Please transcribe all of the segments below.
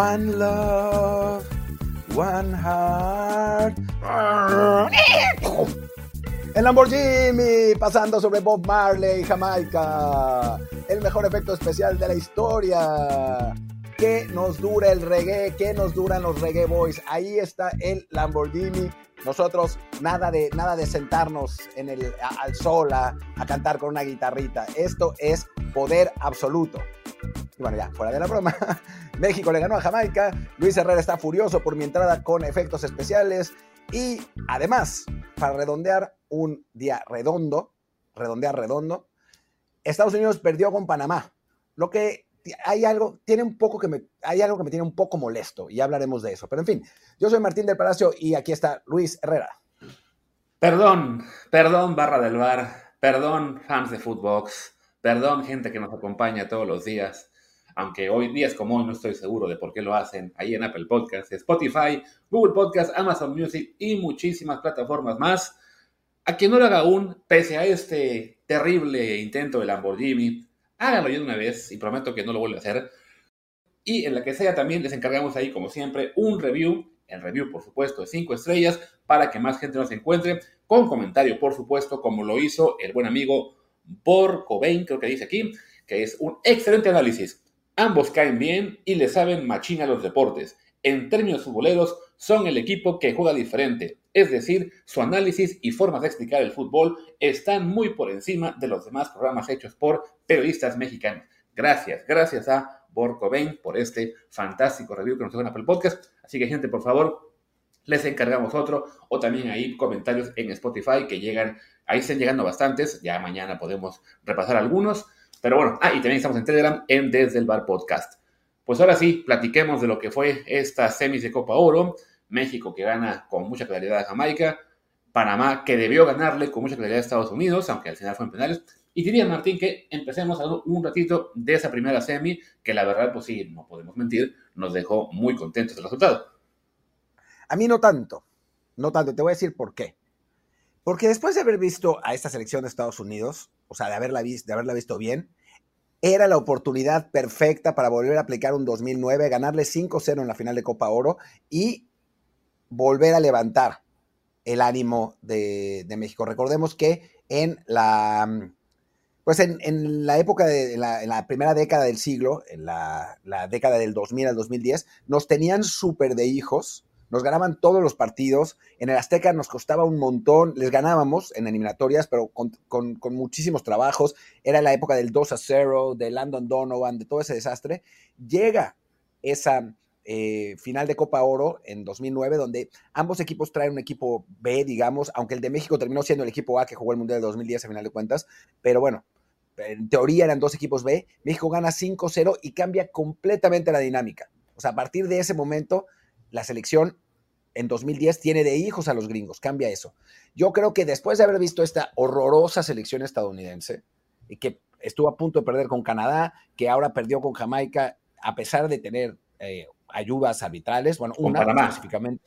One love, one heart. El Lamborghini pasando sobre Bob Marley, Jamaica. El mejor efecto especial de la historia. ¿Qué nos dura el reggae? ¿Qué nos duran los reggae boys? Ahí está el Lamborghini. Nosotros nada de, nada de sentarnos en el, al sol a, cantar con una guitarrita. Esto es poder absoluto. Y bueno, ya, fuera de la broma. México le ganó a Jamaica. Luis Herrera está furioso por mi entrada con efectos especiales. Y además, para redondear un día redondo, redondear redondo, Estados Unidos perdió con Panamá. Lo que hay algo, tiene un poco que me, hay algo que me tiene un poco molesto y hablaremos de eso. Pero en fin, yo soy Martín del Palacio y aquí está Luis Herrera. Perdón, perdón, barra del bar, perdón, fans de Footbox, perdón, gente que nos acompaña todos los días aunque hoy días como hoy no estoy seguro de por qué lo hacen, ahí en Apple Podcasts, Spotify, Google Podcasts, Amazon Music y muchísimas plataformas más. A quien no lo haga aún, pese a este terrible intento de Lamborghini, háganlo ya una vez y prometo que no lo vuelvo a hacer. Y en la que sea también les encargamos ahí, como siempre, un review, el review por supuesto de 5 estrellas, para que más gente nos encuentre, con comentario por supuesto, como lo hizo el buen amigo Bor Cobain, creo que dice aquí, que es un excelente análisis Ambos caen bien y le saben machina a los deportes. En términos futboleros, son el equipo que juega diferente. Es decir, su análisis y formas de explicar el fútbol están muy por encima de los demás programas hechos por periodistas mexicanos. Gracias, gracias a Borco Bain por este fantástico review que nos dio en Apple Podcast. Así que, gente, por favor, les encargamos otro o también ahí comentarios en Spotify que llegan, ahí están llegando bastantes. Ya mañana podemos repasar algunos. Pero bueno, ah, y también estamos en Telegram en Desde el Bar Podcast. Pues ahora sí, platiquemos de lo que fue esta semis de Copa Oro. México que gana con mucha claridad a Jamaica. Panamá que debió ganarle con mucha claridad a Estados Unidos, aunque al final fue en penales. Y diría Martín que empecemos a hablar un ratito de esa primera semi, que la verdad, pues sí, no podemos mentir, nos dejó muy contentos el resultado. A mí no tanto, no tanto, te voy a decir por qué. Porque después de haber visto a esta selección de Estados Unidos, o sea, de haberla, visto, de haberla visto bien, era la oportunidad perfecta para volver a aplicar un 2009, ganarle 5-0 en la final de Copa Oro y volver a levantar el ánimo de, México. Recordemos que en la, pues en, la época de en la, primera década del siglo, en la, la, década del 2000 al 2010, nos tenían súper de hijos nos ganaban todos los partidos. En el Azteca nos costaba un montón, les ganábamos en eliminatorias, pero con, muchísimos trabajos. Era la época del 2 a 0, de Landon Donovan, de todo ese desastre. Llega esa eh, final de Copa Oro en 2009, donde ambos equipos traen un equipo B, digamos, aunque el de México terminó siendo el equipo A que jugó el Mundial de 2010 a final de cuentas, pero bueno, en teoría eran dos equipos B. México gana 5-0 y cambia completamente la dinámica. O sea, a partir de ese momento la selección en 2010 tiene de hijos a los gringos, cambia eso. Yo creo que después de haber visto esta horrorosa selección estadounidense y que estuvo a punto de perder con Canadá, que ahora perdió con Jamaica, a pesar de tener eh, ayudas arbitrales, bueno, una específicamente,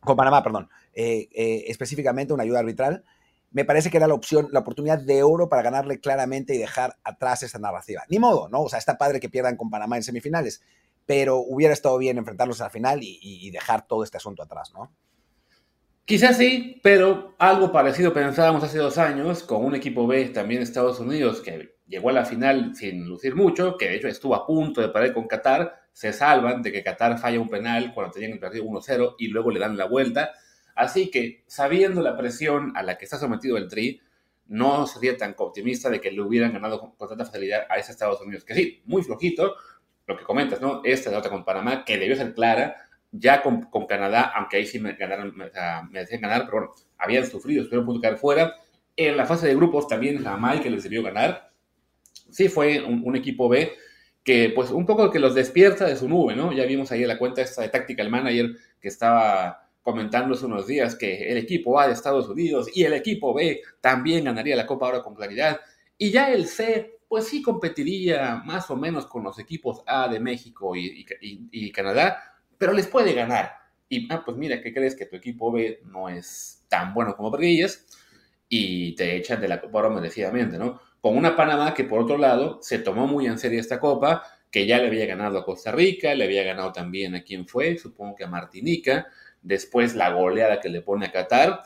con Panamá, perdón, eh, eh, específicamente una ayuda arbitral, me parece que era la opción, la oportunidad de oro para ganarle claramente y dejar atrás esa narrativa. Ni modo, ¿no? O sea, está padre que pierdan con Panamá en semifinales, pero hubiera estado bien enfrentarlos al final y, dejar todo este asunto atrás, ¿no? Quizás sí, pero algo parecido pensábamos hace dos años con un equipo B también de Estados Unidos que llegó a la final sin lucir mucho, que de hecho estuvo a punto de perder con Qatar, se salvan de que Qatar falla un penal cuando tenían el partido 1-0 y luego le dan la vuelta. Así que, sabiendo la presión a la que está sometido el Tri, no sería tan optimista de que le hubieran ganado con tanta facilidad a ese Estados Unidos, que sí, muy flojito, lo que comentas, ¿no? Esta derrota con Panamá, que debió ser clara, ya con, con Canadá, aunque ahí sí me, ganaron, me, decían ganar, pero bueno, habían sufrido, estuvieron a punto de caer fuera. En la fase de grupos también Jamaica les debió ganar. Sí fue un, equipo B que pues un poco que los despierta de su nube, ¿no? Ya vimos ahí en la cuenta esta de Tactical Manager que estaba comentando hace unos días que el equipo A de Estados Unidos y el equipo B también ganaría la Copa ahora con claridad. Y ya el C pues sí competiría más o menos con los equipos A de México y, Canadá, pero les puede ganar. Y, ah, pues mira, ¿qué crees? Que tu equipo B no es tan bueno como Brillas y te echan de la Copa merecidamente, ¿no? Con una Panamá que, por otro lado, se tomó muy en serio esta Copa, que ya le había ganado a Costa Rica, le había ganado también a quien fue, supongo que a Martinica, después la goleada que le pone a Qatar,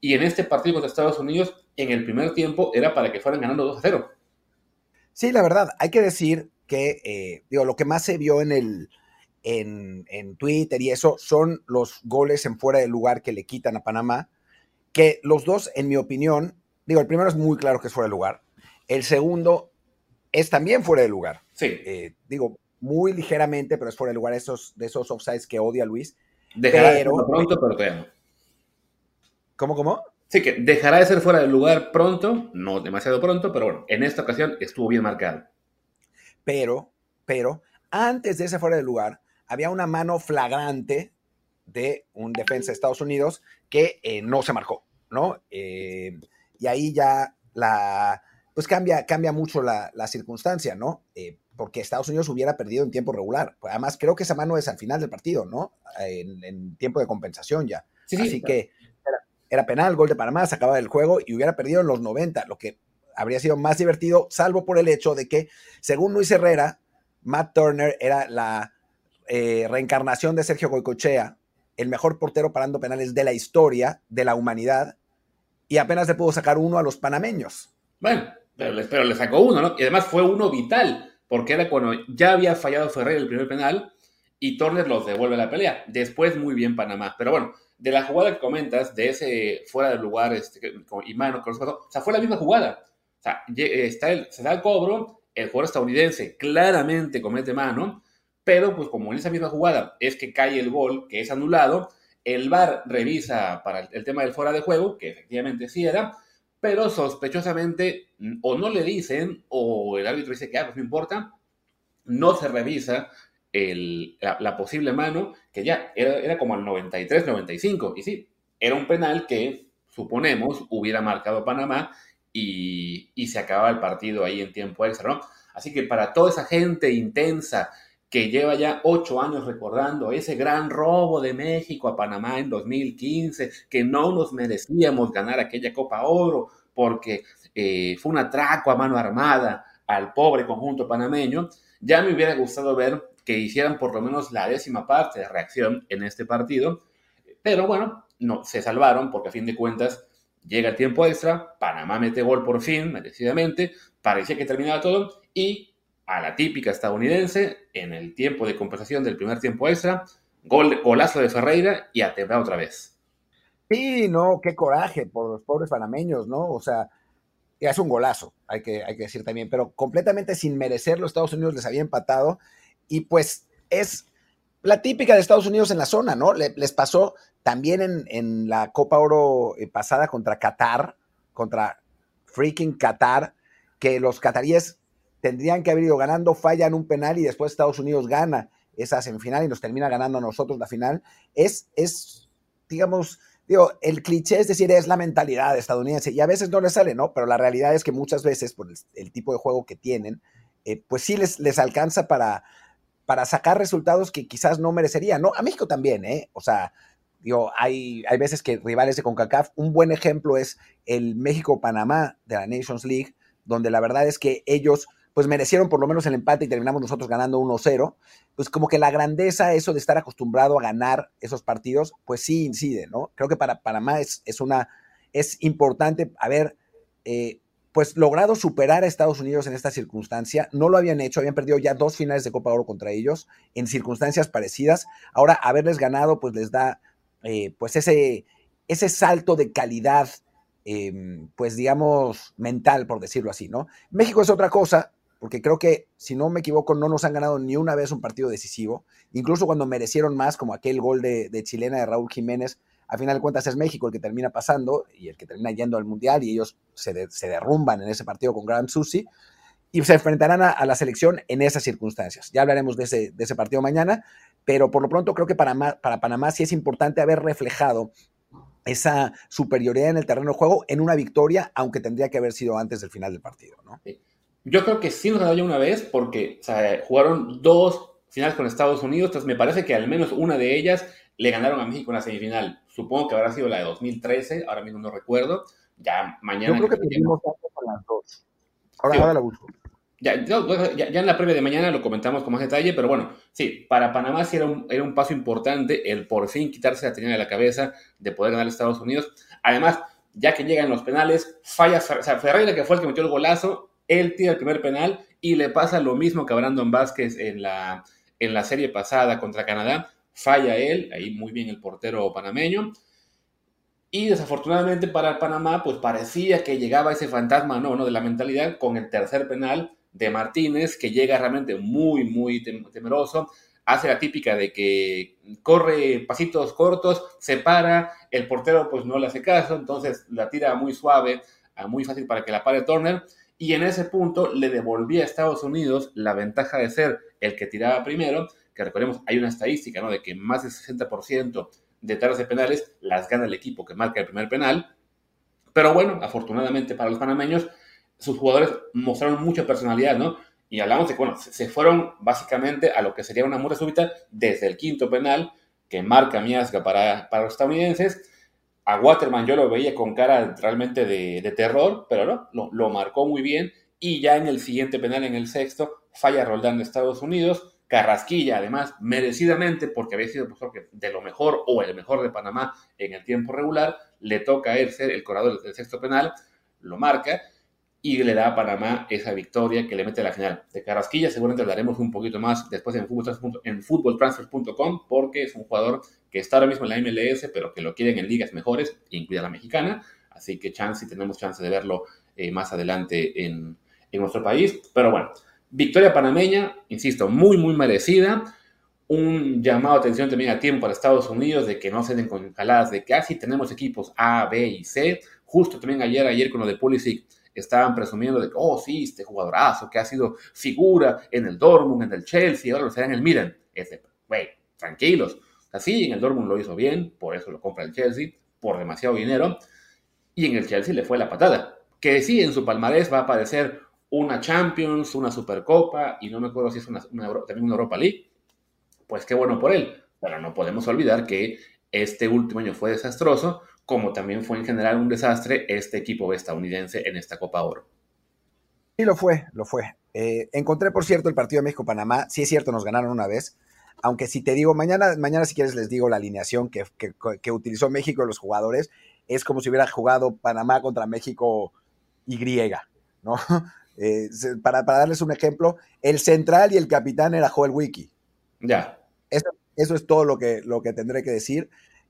y en este partido contra Estados Unidos, en el primer tiempo era para que fueran ganando 2 a 0. Sí, la verdad, hay que decir que, eh, digo, lo que más se vio en el, en, en, Twitter y eso son los goles en fuera de lugar que le quitan a Panamá, que los dos, en mi opinión, digo, el primero es muy claro que es fuera de lugar, el segundo es también fuera de lugar. Sí. Eh, digo, muy ligeramente, pero es fuera de lugar esos, de esos offsides que odia Luis. Dejará pero, de pronto, pero te amo. ¿Cómo, cómo? Sí, que dejará de ser fuera de lugar pronto, no demasiado pronto, pero bueno, en esta ocasión estuvo bien marcado. Pero, pero, antes de ese fuera de lugar, había una mano flagrante de un defensa de Estados Unidos que eh, no se marcó, ¿no? Eh, y ahí ya la, pues cambia, cambia mucho la, la circunstancia, ¿no? Eh, porque Estados Unidos hubiera perdido en tiempo regular. Además, creo que esa mano es al final del partido, ¿no? En, en tiempo de compensación ya. Sí, sí, Así que era, penal, gol de Panamá, se acababa el juego y hubiera perdido en los 90, lo que habría sido más divertido, salvo por el hecho de que, según Luis Herrera, Matt Turner era la eh, reencarnación de Sergio Goicochea, el mejor portero parando penales de la historia, de la humanidad, y apenas le pudo sacar uno a los panameños. Bueno, pero le, sacó uno, ¿no? Y además fue uno vital, porque era cuando ya había fallado Ferrer el primer penal y Turner los devuelve a la pelea. Después muy bien Panamá. Pero bueno, de la jugada que comentas, de ese fuera del lugar este, y mano, o sea, fue la misma jugada. O sea, está el, se da el cobro, el jugador estadounidense claramente comete mano, pero pues como en esa misma jugada es que cae el gol, que es anulado, el VAR revisa para el tema del fuera de juego, que efectivamente sí era, pero sospechosamente o no le dicen o el árbitro dice que ah, pues no importa, no se revisa el, la, la, posible mano, que ya era, era como al 93-95, y sí, era un penal que suponemos hubiera marcado Panamá y, y, se acababa el partido ahí en tiempo extra, ¿no? Así que para toda esa gente intensa que lleva ya ocho años recordando ese gran robo de México a Panamá en 2015, que no nos merecíamos ganar aquella Copa Oro porque eh, fue un atraco a mano armada al pobre conjunto panameño, ya me hubiera gustado ver que hicieran por lo menos la décima parte de reacción en este partido, pero bueno, no, se salvaron porque a fin de cuentas llega el tiempo extra, Panamá mete gol por fin, merecidamente, parecía que terminaba todo y a la típica estadounidense, en el tiempo de compensación del primer tiempo extra, gol, golazo de Ferreira y a otra vez. Sí, no, qué coraje por los pobres panameños, ¿no? O sea, es un golazo, hay que, hay que decir también, pero completamente sin merecerlo, Estados Unidos les había empatado y pues es la típica de Estados Unidos en la zona, ¿no? Le, les pasó también en, en, la Copa Oro eh, pasada contra Qatar, contra freaking Qatar, que los cataríes tendrían que haber ido ganando, fallan un penal y después Estados Unidos gana esa semifinal y nos termina ganando a nosotros la final. Es, es digamos, digo, el cliché es decir, es la mentalidad estadounidense y a veces no les sale, ¿no? Pero la realidad es que muchas veces, por el, el tipo de juego que tienen, eh, pues sí les, les alcanza para, para sacar resultados que quizás no merecerían, ¿no? A México también, ¿eh? O sea, digo, hay, hay veces que rivales de CONCACAF, un buen ejemplo es el México-Panamá de la Nations League, donde la verdad es que ellos pues merecieron por lo menos el empate y terminamos nosotros ganando 1-0, pues como que la grandeza, eso de estar acostumbrado a ganar esos partidos, pues sí incide, ¿no? Creo que para Panamá es, es una, es importante haber, eh, pues logrado superar a Estados Unidos en esta circunstancia. No lo habían hecho, habían perdido ya dos finales de Copa Oro contra ellos en circunstancias parecidas. Ahora haberles ganado, pues les da, eh, pues ese, ese salto de calidad. Eh, pues digamos, mental, por decirlo así, ¿no? México es otra cosa, porque creo que, si no me equivoco, no nos han ganado ni una vez un partido decisivo, incluso cuando merecieron más, como aquel gol de chilena de Raúl Jiménez, a final de cuentas es México el que termina pasando y el que termina yendo al Mundial y ellos se, se derrumban en ese partido con Gran Susi y se enfrentarán a, la selección en esas circunstancias. Ya hablaremos de ese, de ese partido mañana, pero por lo pronto creo que para, para Panamá sí es importante haber reflejado esa superioridad en el terreno de juego en una victoria, aunque tendría que haber sido antes del final del partido, ¿no? Yo creo que sí nos ganó ya una vez porque jugaron dos finales con Estados Unidos, entonces me parece que al menos una de ellas le ganaron a México en la semifinal. Supongo que habrá sido la de 2013, ahora mismo no recuerdo. Ya mañana. Yo creo que perdimos con las dos. Ahora, sí, ahora la busco. Ya, en la previa de mañana lo comentamos con más detalle, pero bueno, sí, para Panamá sí era un, era un paso importante el por fin quitarse la tenida de la cabeza de poder ganar a Estados Unidos. Además, ya que llegan los penales, falla, o sea, Ferreira que fue el que metió el golazo, él tira el primer penal y le pasa lo mismo que a Brandon Vázquez en la, en la serie pasada contra Canadá, falla él, ahí muy bien el portero panameño. Y desafortunadamente para Panamá, pues parecía que llegaba ese fantasma, no, no, de la mentalidad con el tercer penal de Martínez, que llega realmente muy, muy temeroso. Hace la típica de que corre pasitos cortos, se para, el portero pues no le hace caso, entonces la tira muy suave, muy fácil para que la pare Turner. Y en ese punto le devolvía a Estados Unidos la ventaja de ser el que tiraba primero, que recordemos, hay una estadística, ¿no? De que más del 60% de taras de penales las gana el equipo que marca el primer penal. Pero bueno, afortunadamente para los panameños, sus jugadores mostraron mucha personalidad, ¿no? Y hablamos de que, bueno, se fueron básicamente a lo que sería una muerte súbita desde el quinto penal que marca Miasga para, para los estadounidenses. A Waterman yo lo veía con cara realmente de, terror, pero no, lo, lo, marcó muy bien. Y ya en el siguiente penal, en el sexto, falla Roldán de Estados Unidos. Carrasquilla, además, merecidamente, porque había sido de lo mejor o el mejor de Panamá en el tiempo regular, le toca a él ser el corredor del sexto penal, lo marca y le da a Panamá esa victoria que le mete a la final. De Carrasquilla seguramente hablaremos un poquito más después en, footballtransfers.com porque es un jugador que está ahora mismo en la MLS, pero que lo quieren en ligas mejores, incluida la mexicana. Así que chance, y tenemos chance de verlo eh, más adelante en nuestro país. Pero bueno, victoria panameña, insisto, muy, muy merecida un llamado de atención también a tiempo para Estados Unidos de que no se den con jaladas de que así ah, tenemos equipos A, B y C. Justo también ayer, ayer con lo de Pulisic, estaban presumiendo de que, oh, sí, este jugadorazo que ha sido figura en el Dortmund, en el Chelsea, ahora lo será en el Milan. Este, güey, tranquilos. Así, en el Dortmund lo hizo bien, por eso lo compra el Chelsea, por demasiado dinero. Y en el Chelsea le fue la patada. Que sí, en su palmarés va a aparecer una Champions, una Supercopa, y no me acuerdo si es una, también una Europa League. Pues qué bueno por él. Pero no podemos olvidar que este último año fue desastroso como también fue en general un desastre este equipo estadounidense en esta Copa Oro. Sí, lo fue, lo fue. Eh, encontré, por cierto, el partido de México-Panamá. Sí es cierto, nos ganaron una vez. Aunque si te digo, mañana, mañana si quieres les digo la alineación que, que, utilizó México los jugadores. Es como si hubiera jugado Panamá contra México Y, ¿no? Eh, para, para, darles un ejemplo, el central y el capitán era Joel Wiki. Ya. Eso, eso es todo lo que, lo que tendré que decir.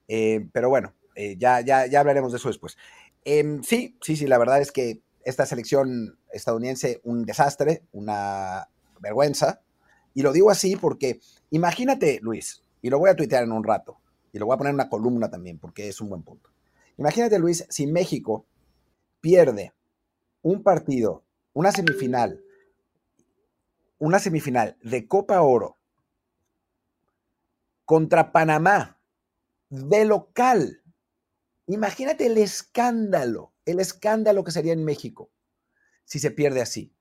Eh, pero bueno, eh, ya, ya, ya hablaremos de eso después. Em, sí, sí, sí, la verdad es que esta selección estadounidense, un desastre, una vergüenza. Y lo digo así porque imagínate, Luis, y lo voy a tuitear en un rato, y lo voy a poner en una columna también, porque es un buen punto. Imagínate, Luis, si México pierde un partido, una semifinal, una semifinal de Copa Oro contra Panamá, de local, Imagínate el escándalo, el escándalo que sería en México si se pierde así.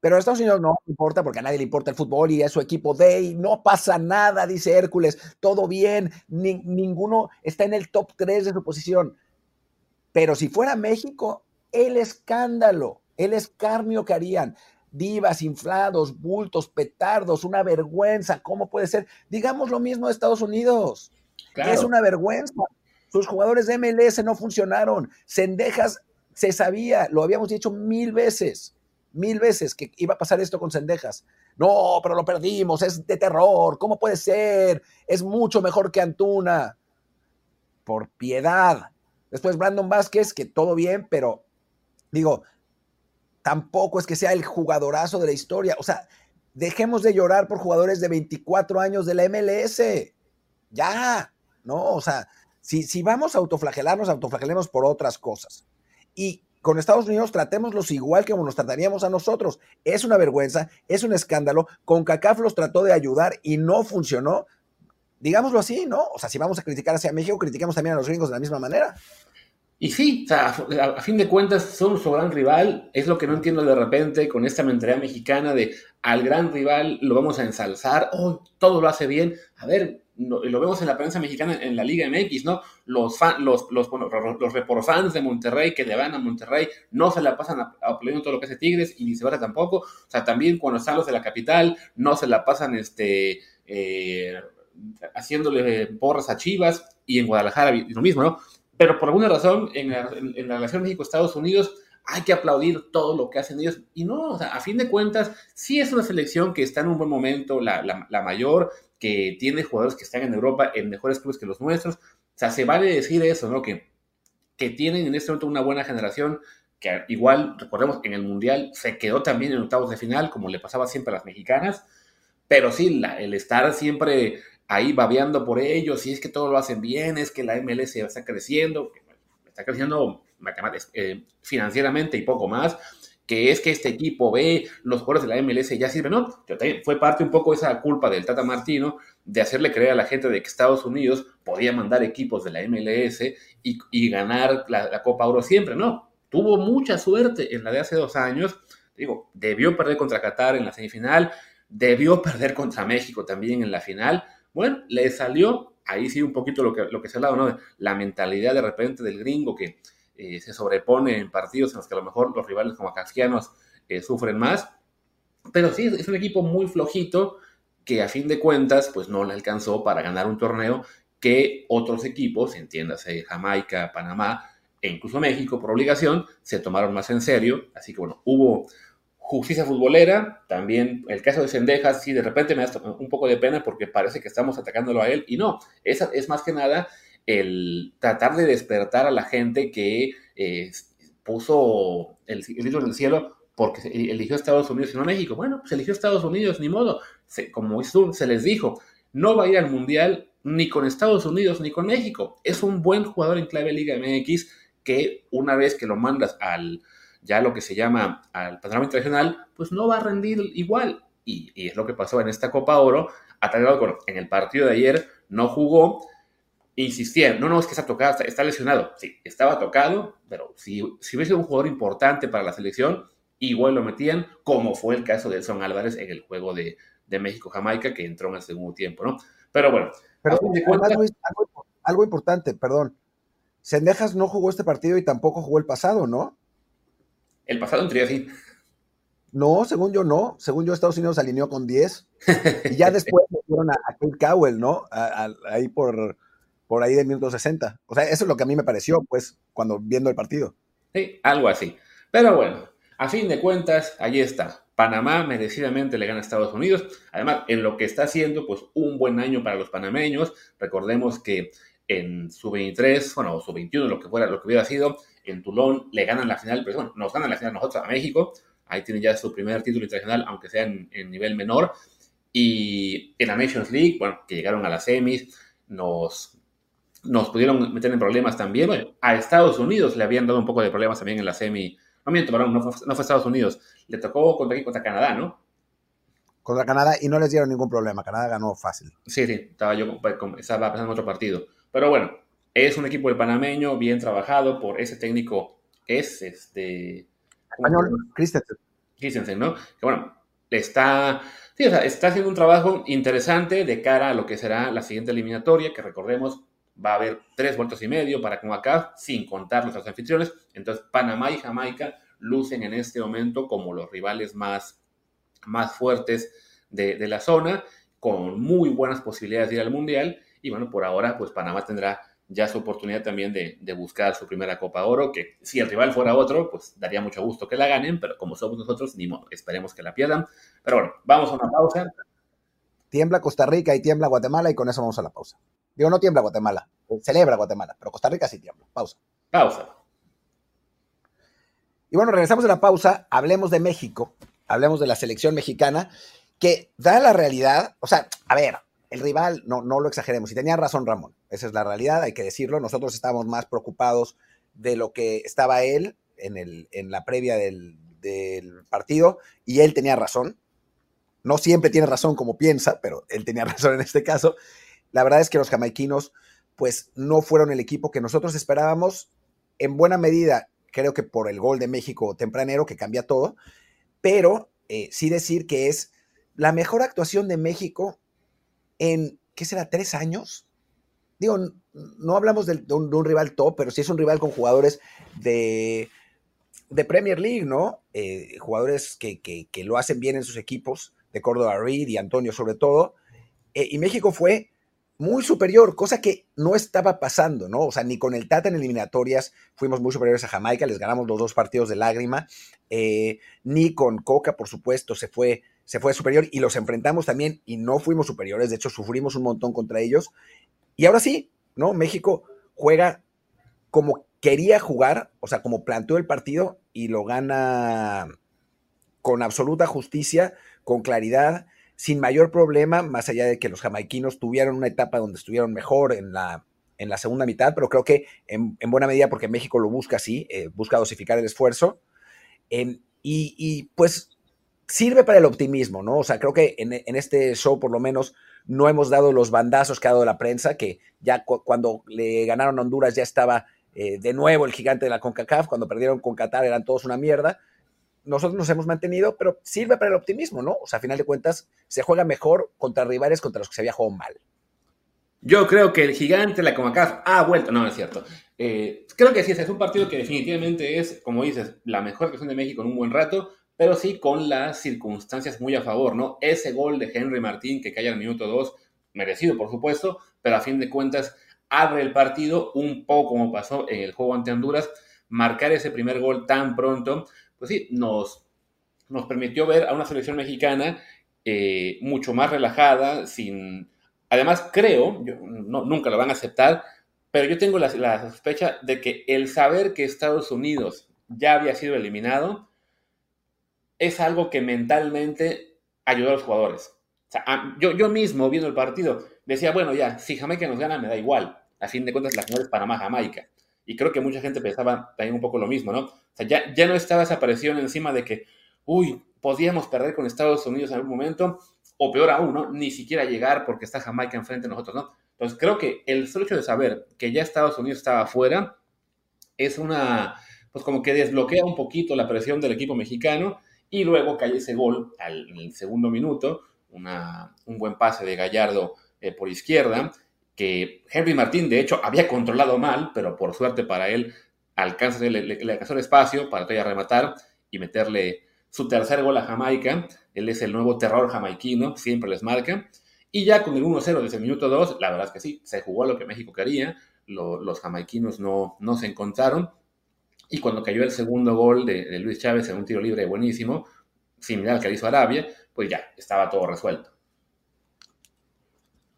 Pero a Estados Unidos no importa porque a nadie le importa el fútbol y a su equipo de no pasa nada, dice Hércules, todo bien, ninguno está en el top 3 de su posición. Pero si fuera México, el escándalo, el escarnio que harían, divas, inflados, bultos, petardos, una vergüenza, ¿cómo puede ser? Digamos lo mismo de Estados Unidos. Es una vergüenza. Sus jugadores de MLS no funcionaron. Cendejas se sabía, lo habíamos dicho mil veces, mil veces que iba a pasar esto con Cendejas. No, pero lo perdimos, es de terror, ¿cómo puede ser? Es mucho mejor que Antuna. Por piedad. Después Brandon Vázquez, que todo bien, pero digo, tampoco es que sea el jugadorazo de la historia. O sea, dejemos de llorar por jugadores de 24 años de la MLS. Ya, ¿no? O sea, si, vamos a autoflagelarnos, autoflagelemos por otras cosas. Y con Estados Unidos tratémoslos igual que como nos trataríamos a nosotros. Es una vergüenza, es un escándalo. Con CACAF los trató de ayudar y no funcionó. Digámoslo así, ¿no? O sea, si vamos a criticar hacia México, critiquemos también a los gringos de la misma manera. Y sí, o sea, a, fin de cuentas son su gran rival. Es lo que no entiendo de repente con esta mentalidad mexicana de al gran rival lo vamos a ensalzar, oh, todo lo hace bien. A ver, lo, vemos en la prensa mexicana en la Liga MX, ¿no? Los, los, los, los, reporfans de Monterrey que le van a Monterrey no se la pasan aplaudiendo todo lo que hace Tigres y viceversa tampoco. O sea, también cuando están los de la capital no se la pasan este, eh, haciéndole porras a Chivas y en Guadalajara lo mismo, ¿no? Pero por alguna razón en la, relación México-Estados Unidos hay que aplaudir todo lo que hacen ellos. Y no, o sea, a fin de cuentas, sí es una selección que está en un buen momento, la, mayor, que tiene jugadores que están en Europa en mejores clubes que los nuestros. O sea, se vale decir eso, ¿no? Que, que tienen en este momento una buena generación, que igual, recordemos, en el Mundial se quedó también en octavos de final, como le pasaba siempre a las mexicanas. Pero sí, el estar siempre ahí babeando por ellos, y es que todo lo hacen bien, es que la MLS está creciendo, está creciendo eh, financieramente y poco más, que es que este equipo ve los jugadores de la MLS ya sirven, no, fue parte un poco esa culpa del Tata Martino de hacerle creer a la gente de que Estados Unidos podía mandar equipos de la MLS y, ganar la, la, Copa Oro siempre, no, tuvo mucha suerte en la de hace dos años, digo, debió perder contra Qatar en la semifinal, debió perder contra México también en la final, bueno, le salió, ahí sí un poquito lo que, lo que se ha hablado, ¿no? La mentalidad de repente del gringo que eh, se sobrepone en partidos en los que a lo mejor los rivales como casquianos eh, sufren más. Pero sí, es un equipo muy flojito que a fin de cuentas pues no le alcanzó para ganar un torneo que otros equipos, entiéndase Jamaica, Panamá e incluso México por obligación, se tomaron más en serio. Así que bueno, hubo justicia futbolera, también el caso de Sendejas, sí, de repente me da un poco de pena porque parece que estamos atacándolo a él, y no, es, es más que nada el tratar de despertar a la gente que eh, puso el, libro en el cielo porque eligió Estados Unidos y no México. Bueno, pues eligió Estados Unidos, ni modo. como se les dijo, no va a ir al Mundial ni con Estados Unidos ni con México. Es un buen jugador en clave Liga MX que una vez que lo mandas al, ya lo que se llama al panorama internacional, pues no va a rendir igual. Y, es lo que pasó en esta Copa Oro, a tal grado en el partido de ayer no jugó, insistieron, no, no, es que está tocado, está, lesionado. Sí, estaba tocado, pero si, si hubiese un jugador importante para la selección, igual lo metían, como fue el caso de Son Álvarez en el juego de, México-Jamaica, que entró en el segundo tiempo, ¿no? Pero bueno, pero, algo, importante, perdón. Sendejas no jugó este partido y tampoco jugó el pasado, ¿no? El pasado en sí. No, según yo no. Según yo, Estados Unidos alineó con 10. Y ya después fueron a, a Kate Cowell, ¿no? ahí por, por ahí de minuto 60. O sea, eso es lo que a mí me pareció, pues, cuando viendo el partido. Sí, algo así. Pero bueno, a fin de cuentas, ahí está. Panamá merecidamente le gana a Estados Unidos. Además, en lo que está haciendo, pues un buen año para los panameños. Recordemos que en su 23, bueno, su 21, lo que fuera, lo que hubiera sido, en Toulon le ganan la final, pero bueno, nos ganan la final nosotros a México, ahí tienen ya su primer título internacional, aunque sea en, nivel menor, y en la Nations League, bueno, que llegaron a las semis, nos, nos pudieron meter en problemas también, bueno, a Estados Unidos le habían dado un poco de problemas también en la semi, no miento, no fue, no fue Estados Unidos, le tocó contra, contra Canadá, ¿no? Contra Canadá y no les dieron ningún problema, Canadá ganó fácil. Sí, sí, estaba yo, estaba pensando en otro partido, pero bueno, es un equipo del panameño bien trabajado por ese técnico, es este... Español, Christensen. Christensen, ¿no? Que bueno, está, sí, o sea, está haciendo un trabajo interesante de cara a lo que será la siguiente eliminatoria, que recordemos va a haber tres vueltos y medio para acá, sin contar nuestros anfitriones. Entonces, Panamá y Jamaica lucen en este momento como los rivales más, más fuertes de, de la zona, con muy buenas posibilidades de ir al Mundial. Y bueno, por ahora, pues Panamá tendrá ya su oportunidad también de, buscar su primera Copa Oro, que si el rival fuera otro, pues daría mucho gusto que la ganen, pero como somos nosotros, ni modo, esperemos que la pierdan. Pero bueno, vamos a una pausa. Tiembla Costa Rica y tiembla Guatemala y con eso vamos a la pausa. Digo, no tiembla Guatemala, celebra Guatemala, pero Costa Rica sí tiembla. Pausa. Pausa. Y bueno, regresamos a la pausa, hablemos de México, hablemos de la selección mexicana, que da la realidad, o sea, a ver, el rival, no, no lo exageremos, y tenía razón Ramón, esa es la realidad, hay que decirlo, nosotros estábamos más preocupados de lo que estaba él en, la previa del, partido, y él tenía razón, no siempre tiene razón como piensa, pero él tenía razón en este caso. La verdad es que los jamaiquinos, pues no fueron el equipo que nosotros esperábamos. En buena medida, creo que por el gol de México tempranero, que cambia todo, pero eh, sí decir que es la mejor actuación de México en, ¿qué será? ¿Tres años? Digo, no hablamos de, un, rival top, pero sí es un rival con jugadores de, de Premier League, ¿no? Eh, jugadores que, que, lo hacen bien en sus equipos, de Córdoba Reed y Antonio sobre todo. Eh, y México fue muy superior, cosa que no estaba pasando, ¿no? O sea, ni con el Tata en eliminatorias fuimos muy superiores a Jamaica, les ganamos los dos partidos de lágrima, eh, ni con Coca, por supuesto, se fue, se fue superior y los enfrentamos también y no fuimos superiores, de hecho sufrimos un montón contra ellos. Y ahora sí, ¿no? México juega como quería jugar, o sea, como planteó el partido y lo gana con absoluta justicia, con claridad sin mayor problema, más allá de que los jamaiquinos tuvieron una etapa donde estuvieron mejor en la, en la segunda mitad, pero creo que en, buena medida porque México lo busca así, eh, busca dosificar el esfuerzo. y, pues sirve para el optimismo, ¿no? O sea, creo que en, este show por lo menos no hemos dado los bandazos que ha dado la prensa, que ya cuando le ganaron a Honduras ya estaba eh, de nuevo el gigante de la CONCACAF, cuando perdieron con Qatar eran todos una mierda nosotros nos hemos mantenido, pero sirve para el optimismo, ¿no? O sea, a final de cuentas, se juega mejor contra rivales contra los que se había jugado mal. Yo creo que el gigante, la Comacaf, ha vuelto. No, no es cierto. Eh, creo que sí, es un partido que definitivamente es, como dices, la mejor actuación de México en un buen rato, pero sí con las circunstancias muy a favor, ¿no? Ese gol de Henry Martín que cae al minuto 2, merecido, por supuesto, pero a fin de cuentas abre el partido un poco como pasó en el juego ante Honduras. Marcar ese primer gol tan pronto pues sí, nos, nos permitió ver a una selección mexicana eh, mucho más relajada, sin... Además, creo, yo, no, nunca lo van a aceptar, pero yo tengo la, sospecha de que el saber que Estados Unidos ya había sido eliminado es algo que mentalmente ayudó a los jugadores. Yo, yo mismo, viendo el partido, decía, bueno, ya, si Jamaica nos gana, me da igual. A fin de cuentas, la final es Panamá-Jamaica. Y creo que mucha gente pensaba también un poco lo mismo, ¿no? O sea, ya, ya no estaba esa presión encima de que, uy, podíamos perder con Estados Unidos en algún momento, o peor aún, ¿no? Ni siquiera llegar porque está Jamaica enfrente de nosotros, ¿no? Entonces creo que el solo hecho de saber que ya Estados Unidos estaba afuera es una, pues como que desbloquea un poquito la presión del equipo mexicano y luego cae ese gol al, en el segundo minuto, una, un buen pase de Gallardo eh, por izquierda, que Henry Martín, de hecho, había controlado mal, pero por suerte para él alcanza, le, alcanzó el espacio para todavía rematar y meterle su tercer gol a Jamaica. Él es el nuevo terror jamaiquino, siempre les marca. Y ya con el 1-0 desde el minuto 2, la verdad es que sí, se jugó lo que México quería, los jamaiquinos no, no se encontraron. Y cuando cayó el segundo gol de, Luis Chávez en un tiro libre buenísimo, similar al que hizo Arabia, pues ya, estaba todo resuelto.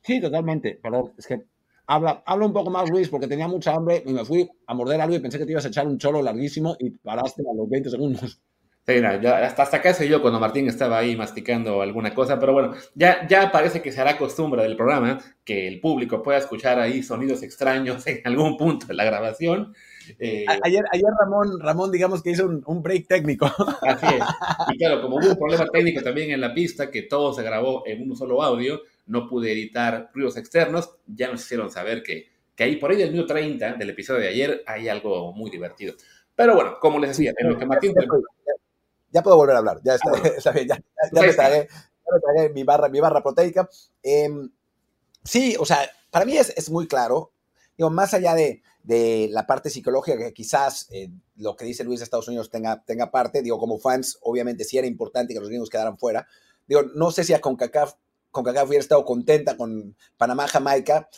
Sí, totalmente. Perdón, es que habla, habla un poco más, Luis, porque tenía mucha hambre y me fui a morder algo y pensé que te ibas a echar un cholo larguísimo y paraste a los 20 segundos. Sí, ya, hasta, hasta acá yo cuando Martín estaba ahí masticando alguna cosa, pero bueno, ya, ya parece que se hará costumbre del programa que el público pueda escuchar ahí sonidos extraños en algún punto de la grabación. Eh, ayer, ayer Ramón, Ramón, digamos que hizo un, break técnico. Así es. Y claro, como hubo un problema técnico también en la pista, que todo se grabó en un solo audio, no pude editar ruidos externos, ya nos hicieron saber que, que ahí por ahí del minuto 30 del episodio de ayer hay algo muy divertido. Pero bueno, como les decía, en lo que Martín... Ya, puedo volver a hablar, ya está, ah, bien, ya, me tragué, mi barra, mi barra proteica. Em, sí, o sea, para mí es, es muy claro, digo, más allá de, de la parte psicológica, que quizás eh, lo que dice Luis de Estados Unidos tenga, tenga parte, digo, como fans, obviamente sí era importante que los gringos quedaran fuera. Digo, no sé si a CONCACAF CONCACAF hubiera estado contenta con Panamá, Jamaica.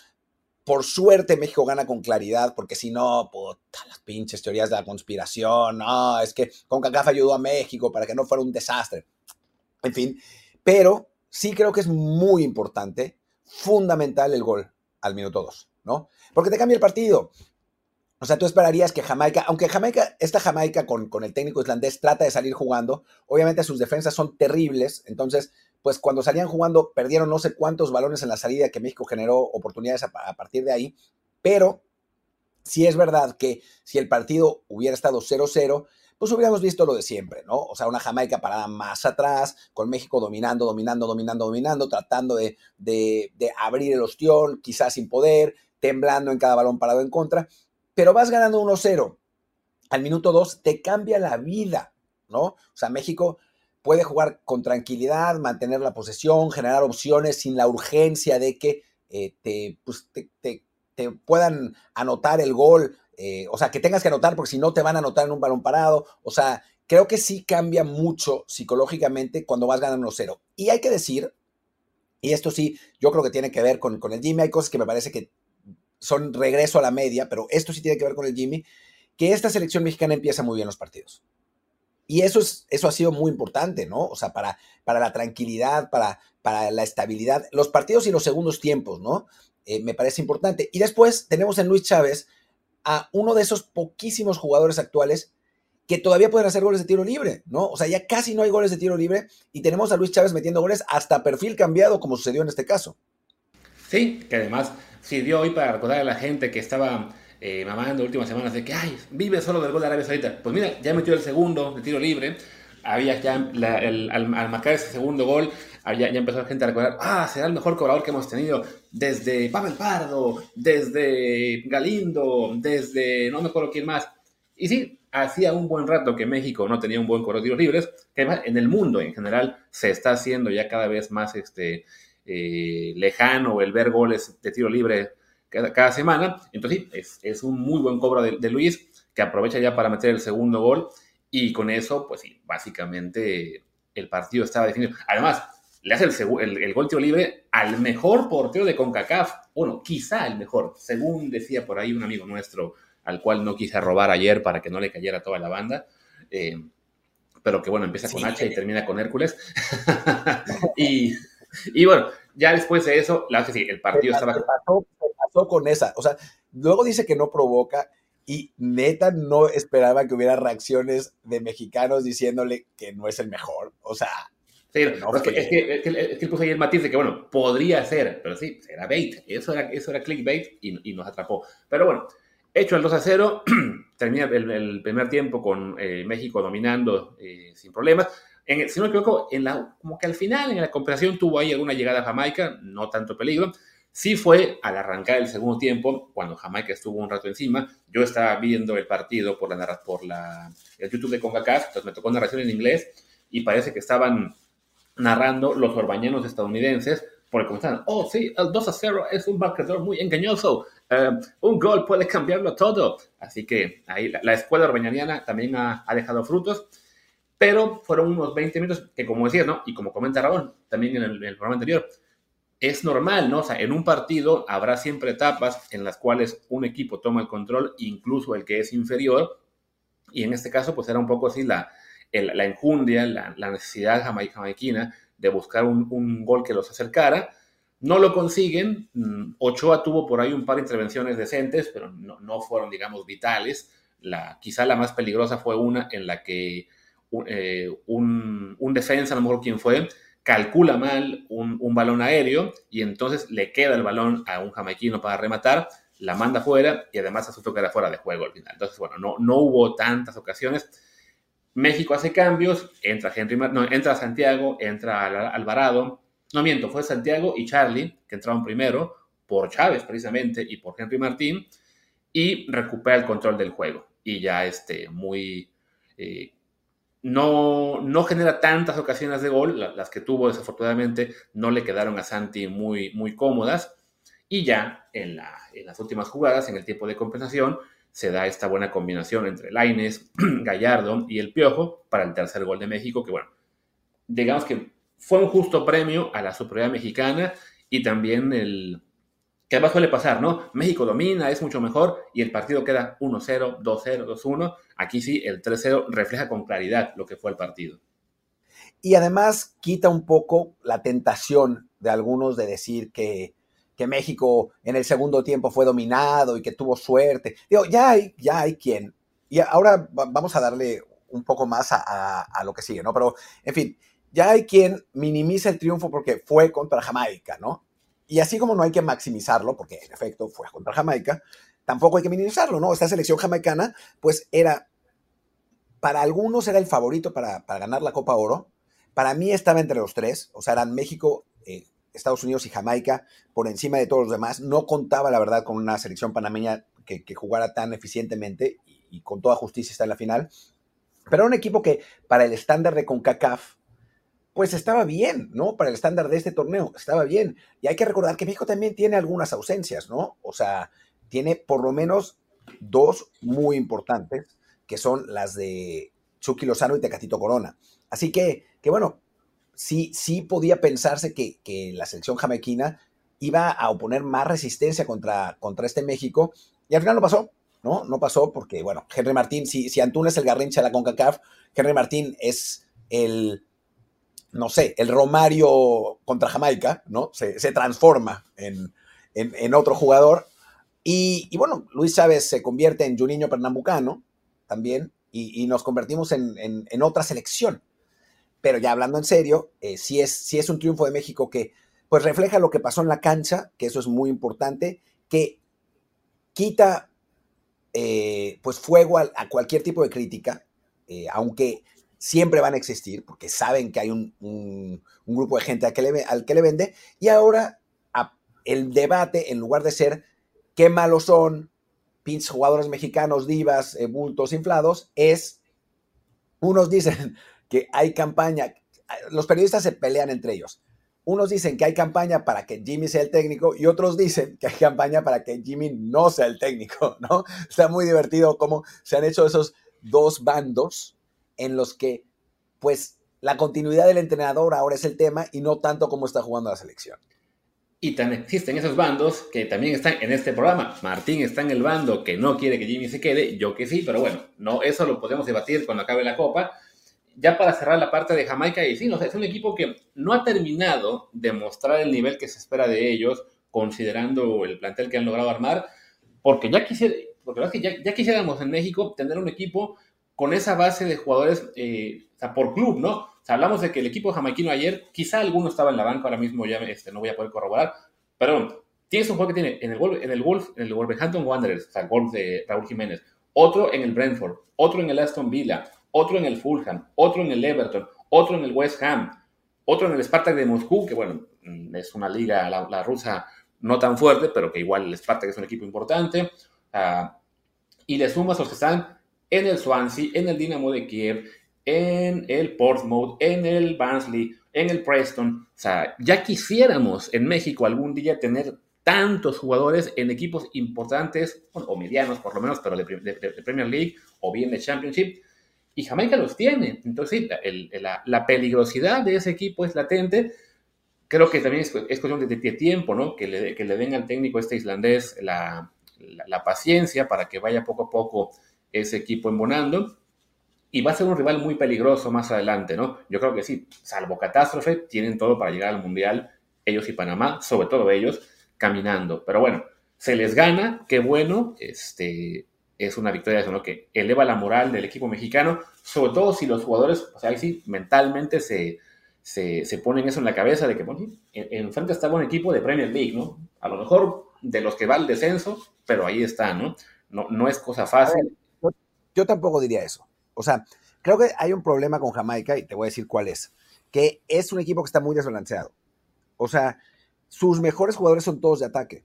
Por suerte México gana con claridad, porque si no, puta, las pinches teorías de la conspiración, no, es que CONCACAF ayudó a México para que no fuera un desastre. En fin, pero sí creo que es muy importante, fundamental el gol al minuto 2, ¿no? Porque te cambia el partido. O sea, tú esperarías que Jamaica, aunque Jamaica, esta Jamaica con, con el técnico islandés trata de salir jugando, obviamente sus defensas son terribles, entonces pues cuando salían jugando perdieron no sé cuántos balones en la salida que México generó oportunidades a, partir de ahí, pero si es verdad que si el partido hubiera estado 0-0, pues hubiéramos visto lo de siempre, ¿no? O sea, una Jamaica parada más atrás, con México dominando, dominando, dominando, dominando, tratando de, de, de abrir el ostión, quizás sin poder, temblando en cada balón parado en contra, pero vas ganando 1-0 al minuto dos te cambia la vida, ¿no? O sea, México puede jugar con tranquilidad, mantener la posesión, generar opciones sin la urgencia de que eh, te, pues, te, puedan anotar el gol, eh, o sea, que tengas que anotar porque si no te van a anotar en un balón parado, o sea, creo que sí cambia mucho psicológicamente cuando vas ganando cero. Y hay que decir, y esto sí, yo creo que tiene que ver con, con el Jimmy, hay cosas que me parece que son regreso a la media, pero esto sí tiene que ver con el Jimmy, que esta selección mexicana empieza muy bien los partidos. Y eso, es, eso ha sido muy importante, ¿no? O sea, para, para la tranquilidad, para, para la estabilidad, los partidos y los segundos tiempos, ¿no? Eh, me parece importante. Y después tenemos en Luis Chávez a uno de esos poquísimos jugadores actuales que todavía pueden hacer goles de tiro libre, ¿no? O sea, ya casi no hay goles de tiro libre y tenemos a Luis Chávez metiendo goles hasta perfil cambiado, como sucedió en este caso. Sí, que además sirvió hoy para recordar a la gente que estaba eh, mamando últimas semanas de que, ay, vive solo del gol de Arabia Saudita. Pues mira, ya metió el segundo de tiro libre. Había ya, al, marcar ese segundo gol, ya, empezó la gente a recordar, ah, será el mejor cobrador que hemos tenido desde Pavel Pardo, desde Galindo, desde no me acuerdo quién más. Y sí, hacía un buen rato que México no tenía un buen cobrador de tiros libres, que en el mundo en general se está haciendo ya cada vez más este, eh, lejano el ver goles de tiro libre cada, semana. Entonces, sí, es, un muy buen cobro de, Luis, que aprovecha ya para meter el segundo gol. Y con eso, pues sí, básicamente el partido estaba definido. Además, le hace el, el, gol tiro libre al mejor portero de CONCACAF. Bueno, quizá el mejor, según decía por ahí un amigo nuestro, al cual no quise robar ayer para que no le cayera toda la banda. Eh, pero que bueno, empieza con H y termina con Hércules. y, y, bueno, ya después de eso, la que sí, el partido estaba con esa. O sea, luego dice que no provoca y neta no esperaba que hubiera reacciones de mexicanos diciéndole que no es el mejor. O sea, Sí, es, que, es, que, es, que, puso ahí el matiz de que, bueno, podría ser, pero sí, era bait. Eso era, eso era clickbait y, y nos atrapó. Pero bueno, hecho el 2 a 0, termina el, primer tiempo con eh, México dominando eh, sin problemas. En, si no me equivoco, en la, como que al final, en la comparación, tuvo ahí alguna llegada a Jamaica, no tanto peligro. Sí fue al arrancar el segundo tiempo, cuando Jamaica estuvo un rato encima, yo estaba viendo el partido por, la, por la, el YouTube de CONCACAF, entonces me tocó narración en inglés y parece que estaban narrando los orbañanos estadounidenses, porque comentaban, oh sí, el 2 a 0 es un marcador muy engañoso, eh, un gol puede cambiarlo todo. Así que ahí la, escuela orbañaniana también ha, dejado frutos, pero fueron unos 20 minutos que como decía, ¿no? Y como comenta Raúl también en el programa anterior, es normal, ¿no? O sea, en un partido habrá siempre etapas en las cuales un equipo toma el control, incluso el que es inferior, y en este caso, pues era un poco así la, la enjundia, la, necesidad jamaiquina de buscar un, gol que los acercara. No lo consiguen. Mm, Ochoa tuvo por ahí un par de intervenciones decentes, pero no, fueron, digamos, vitales. La, quizá la más peligrosa fue una en la que eh, un, un defensa, a lo mejor quién fue, calcula mal un, balón aéreo y entonces le queda el balón a un jamaiquino para rematar, la manda fuera y además asusto que era fuera de juego al final. Entonces, bueno, no, no hubo tantas ocasiones. México hace cambios, entra Henry, no, entra Santiago, entra Alvarado, no miento, fue Santiago y Charlie que entraron primero por Chávez precisamente y por Henry Martín y recupera el control del juego y ya este muy eh, no, no genera tantas ocasiones de gol, las que tuvo desafortunadamente no le quedaron a Santi muy, muy cómodas. Y ya en, las últimas jugadas, en el tiempo de compensación, se da esta buena combinación entre Laines, Gallardo y el Piojo para el tercer gol de México, que bueno, digamos que fue un justo premio a la superioridad mexicana y también el, que además suele pasar, ¿no? México domina, es mucho mejor y el partido queda 1-0, 2-0, 2-1. Aquí sí, el 3-0 refleja con claridad lo que fue el partido. Y además quita un poco la tentación de algunos de decir que, que México en el segundo tiempo fue dominado y que tuvo suerte. Digo, ya hay, ya hay quien. Y ahora vamos a darle un poco más a, a lo que sigue, ¿no? Pero, en fin, ya hay quien minimiza el triunfo porque fue contra Jamaica, ¿no? Y así como no hay que maximizarlo, porque en efecto fue contra Jamaica, tampoco hay que minimizarlo, ¿no? Esta selección jamaicana, pues era, para algunos era el favorito para, ganar la Copa Oro. Para mí estaba entre los tres, o sea, eran México, eh, Estados Unidos y Jamaica por encima de todos los demás. No contaba, la verdad, con una selección panameña que, jugara tan eficientemente y con toda justicia está en la final. Pero era un equipo que para el estándar de CONCACAF, pues estaba bien, ¿no? Para el estándar de este torneo, estaba bien. Y hay que recordar que México también tiene algunas ausencias, ¿no? O sea, tiene por lo menos dos muy importantes, que son las de Chucky Lozano y Tecatito Corona. Así que, que bueno, sí, sí podía pensarse que, que, la selección jamaiquina iba a oponer más resistencia contra, contra este México, y al final no pasó, ¿no? No pasó porque, bueno, Henry Martín, si, si es el garrincha de la CONCACAF, Henry Martín es el, no sé, el Romario contra Jamaica, ¿no? Se, transforma en, en, otro jugador. Y, bueno, Luis Chávez se convierte en Juninho Pernambucano también, y, y nos convertimos en, en, otra selección. Pero ya hablando en serio, eh, sí, es, es un triunfo de México que pues refleja lo que pasó en la cancha, que eso es muy importante, que quita eh, pues fuego a, a, cualquier tipo de crítica, eh, aunque siempre van a existir, porque saben que hay un, un, grupo de gente al que, le, al que le vende, y ahora el debate, en lugar de ser qué malos son, pinches jugadores mexicanos, divas, eh, bultos inflados, es, unos dicen que hay campaña, los periodistas se pelean entre ellos. Unos dicen que hay campaña para que Jimmy sea el técnico y otros dicen que hay campaña para que Jimmy no sea el técnico, ¿no? Está muy divertido cómo se han hecho esos dos bandos en los que, pues, la continuidad del entrenador ahora es el tema y no tanto cómo está jugando la selección. Y también existen esos bandos que también están en este programa. Martín está en el bando que no quiere que Jimmy se quede, yo que sí, pero bueno, no, eso lo podemos debatir cuando acabe la copa. Ya para cerrar la parte de Jamaica, y sí, no, es un equipo que no ha terminado de mostrar el nivel que se espera de ellos, considerando el plantel que han logrado armar, porque ya, quisiera, porque ya quisiéramos en México tener un equipo con esa base de jugadores eh, por club, ¿no? O sea, hablamos de que el equipo jamaiquino ayer, quizá alguno estaba en la banca, ahora mismo ya este, no voy a poder corroborar, pero tienes un juego que tiene en el, en el Wolf, en el Wolverhampton Wanderers, o sea, el Wolf de Raúl Jiménez, otro en el Brentford, otro en el Aston Villa, otro en el Fulham, otro en el Everton, otro en el West Ham, otro en el Spartak de Moscú, que bueno, mm, es una liga, la, la rusa, no tan fuerte, pero que igual el Spartak es un equipo importante, uh, y le sumas los que están en el Swansea, en el Dinamo de Kiev, en el Portsmouth, en el Barnsley, en el Preston. O sea, ya quisiéramos en México algún día tener tantos jugadores en equipos importantes, o medianos por lo menos, pero de, Premier League o bien de Championship. Y Jamaica los tiene. Entonces, sí, el, la, la, peligrosidad de ese equipo es latente. Creo que también es, es cuestión de, de, tiempo, ¿no? Que le, que le den al técnico este islandés la, la, la paciencia para que vaya poco a poco ese equipo embonando. Y va a ser un rival muy peligroso más adelante, ¿no? Yo creo que sí, salvo catástrofe, tienen todo para llegar al Mundial, ellos y Panamá, sobre todo ellos, caminando. Pero bueno, se les gana, qué bueno, este, es una victoria ¿no? que eleva la moral del equipo mexicano, sobre todo si los jugadores, o sea, ahí sí, mentalmente se, se, se, ponen eso en la cabeza de que, bueno, enfrente estaba un equipo de Premier League, ¿no? A lo mejor de los que va al descenso, pero ahí está, ¿no? No, no es cosa fácil yo tampoco diría eso. O sea, creo que hay un problema con Jamaica y te voy a decir cuál es. Que es un equipo que está muy desbalanceado. O sea, sus mejores jugadores son todos de ataque.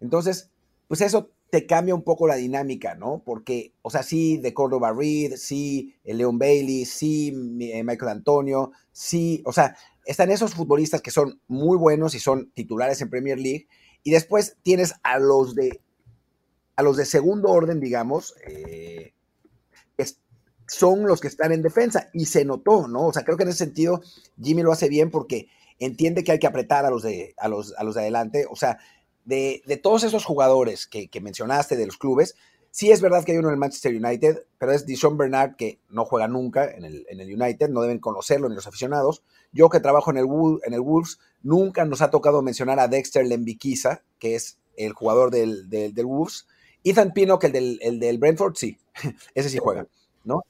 Entonces, pues eso te cambia un poco la dinámica, ¿no? Porque, o sea, sí, de Córdoba Reed, sí, Leon Bailey, sí, eh, Michael Antonio, sí, o sea, están esos futbolistas que son muy buenos y son titulares en Premier League. Y después tienes a los de a los de segundo orden, digamos, eh, son los que están en defensa y se notó, ¿no? O sea, creo que en ese sentido Jimmy lo hace bien porque entiende que hay que apretar a los de, a los, a los de adelante. O sea, de, de todos esos jugadores que, que, mencionaste de los clubes, sí es verdad que hay uno en el Manchester United, pero es Dishon Bernard que no juega nunca en el, en el, United, no deben conocerlo ni los aficionados. Yo que trabajo en el, en el Wolves, nunca nos ha tocado mencionar a Dexter Lembiquiza, que es el jugador del, del, del Wolves, Ethan Pinnock, el del, el del Brentford, sí, ese sí juega, ¿no?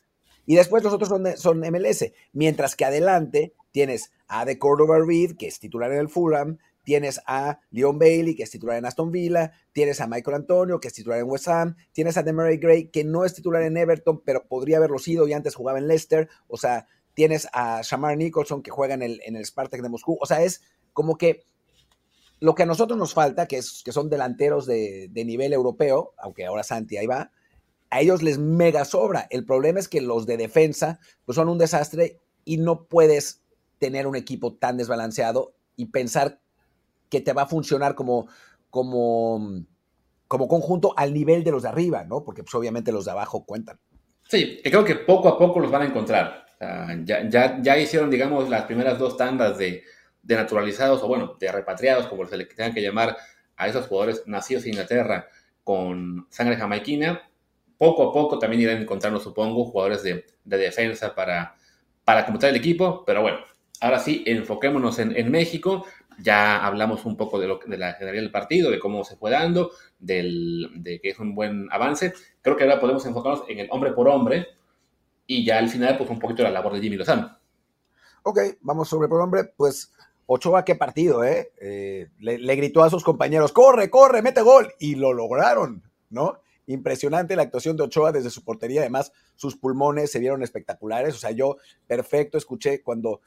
Y después los otros son, MLS, mientras que adelante tienes a De Cordova Reed, que es titular en el Fulham, tienes a Leon Bailey, que es titular en Aston Villa, tienes a Michael Antonio, que es titular en West Ham, tienes a Demaray Gray, que no es titular en Everton, pero podría haberlo sido y antes jugaba en Leicester, o sea, tienes a Shamar Nicholson, que juega en el, en el Spartak de Moscú, o sea, es como que lo que a nosotros nos falta, que, es, que son delanteros de, de nivel europeo, aunque ahora Santi ahí va, a ellos les mega sobra. El problema es que los de defensa pues son un desastre y no puedes tener un equipo tan desbalanceado y pensar que te va a funcionar como, como, como conjunto al nivel de los de arriba, ¿no? Porque pues, obviamente los de abajo cuentan. Sí, creo que poco a poco los van a encontrar. ya, ya, ya, hicieron, digamos, las primeras dos tandas de, de, naturalizados o, bueno, de repatriados, como se le tengan que llamar a esos jugadores nacidos en Inglaterra con sangre jamaiquina. Poco a poco también irán encontrando, supongo, jugadores de, de defensa para, para completar el equipo. Pero bueno, ahora sí, enfoquémonos en, en México. Ya hablamos un poco de, lo, de la generalidad del partido, de cómo se fue dando, del, de que es un buen avance. Creo que ahora podemos enfocarnos en el hombre por hombre y ya al final, pues un poquito la labor de Jimmy Lozano. Ok, vamos sobre por hombre. Pues Ochoa, qué partido, ¿eh? eh le, gritó a sus compañeros, corre, corre, mete gol. Y lo lograron, ¿no? Impresionante la actuación de Ochoa desde su portería. Además, sus pulmones se vieron espectaculares. O sea, yo perfecto escuché cuando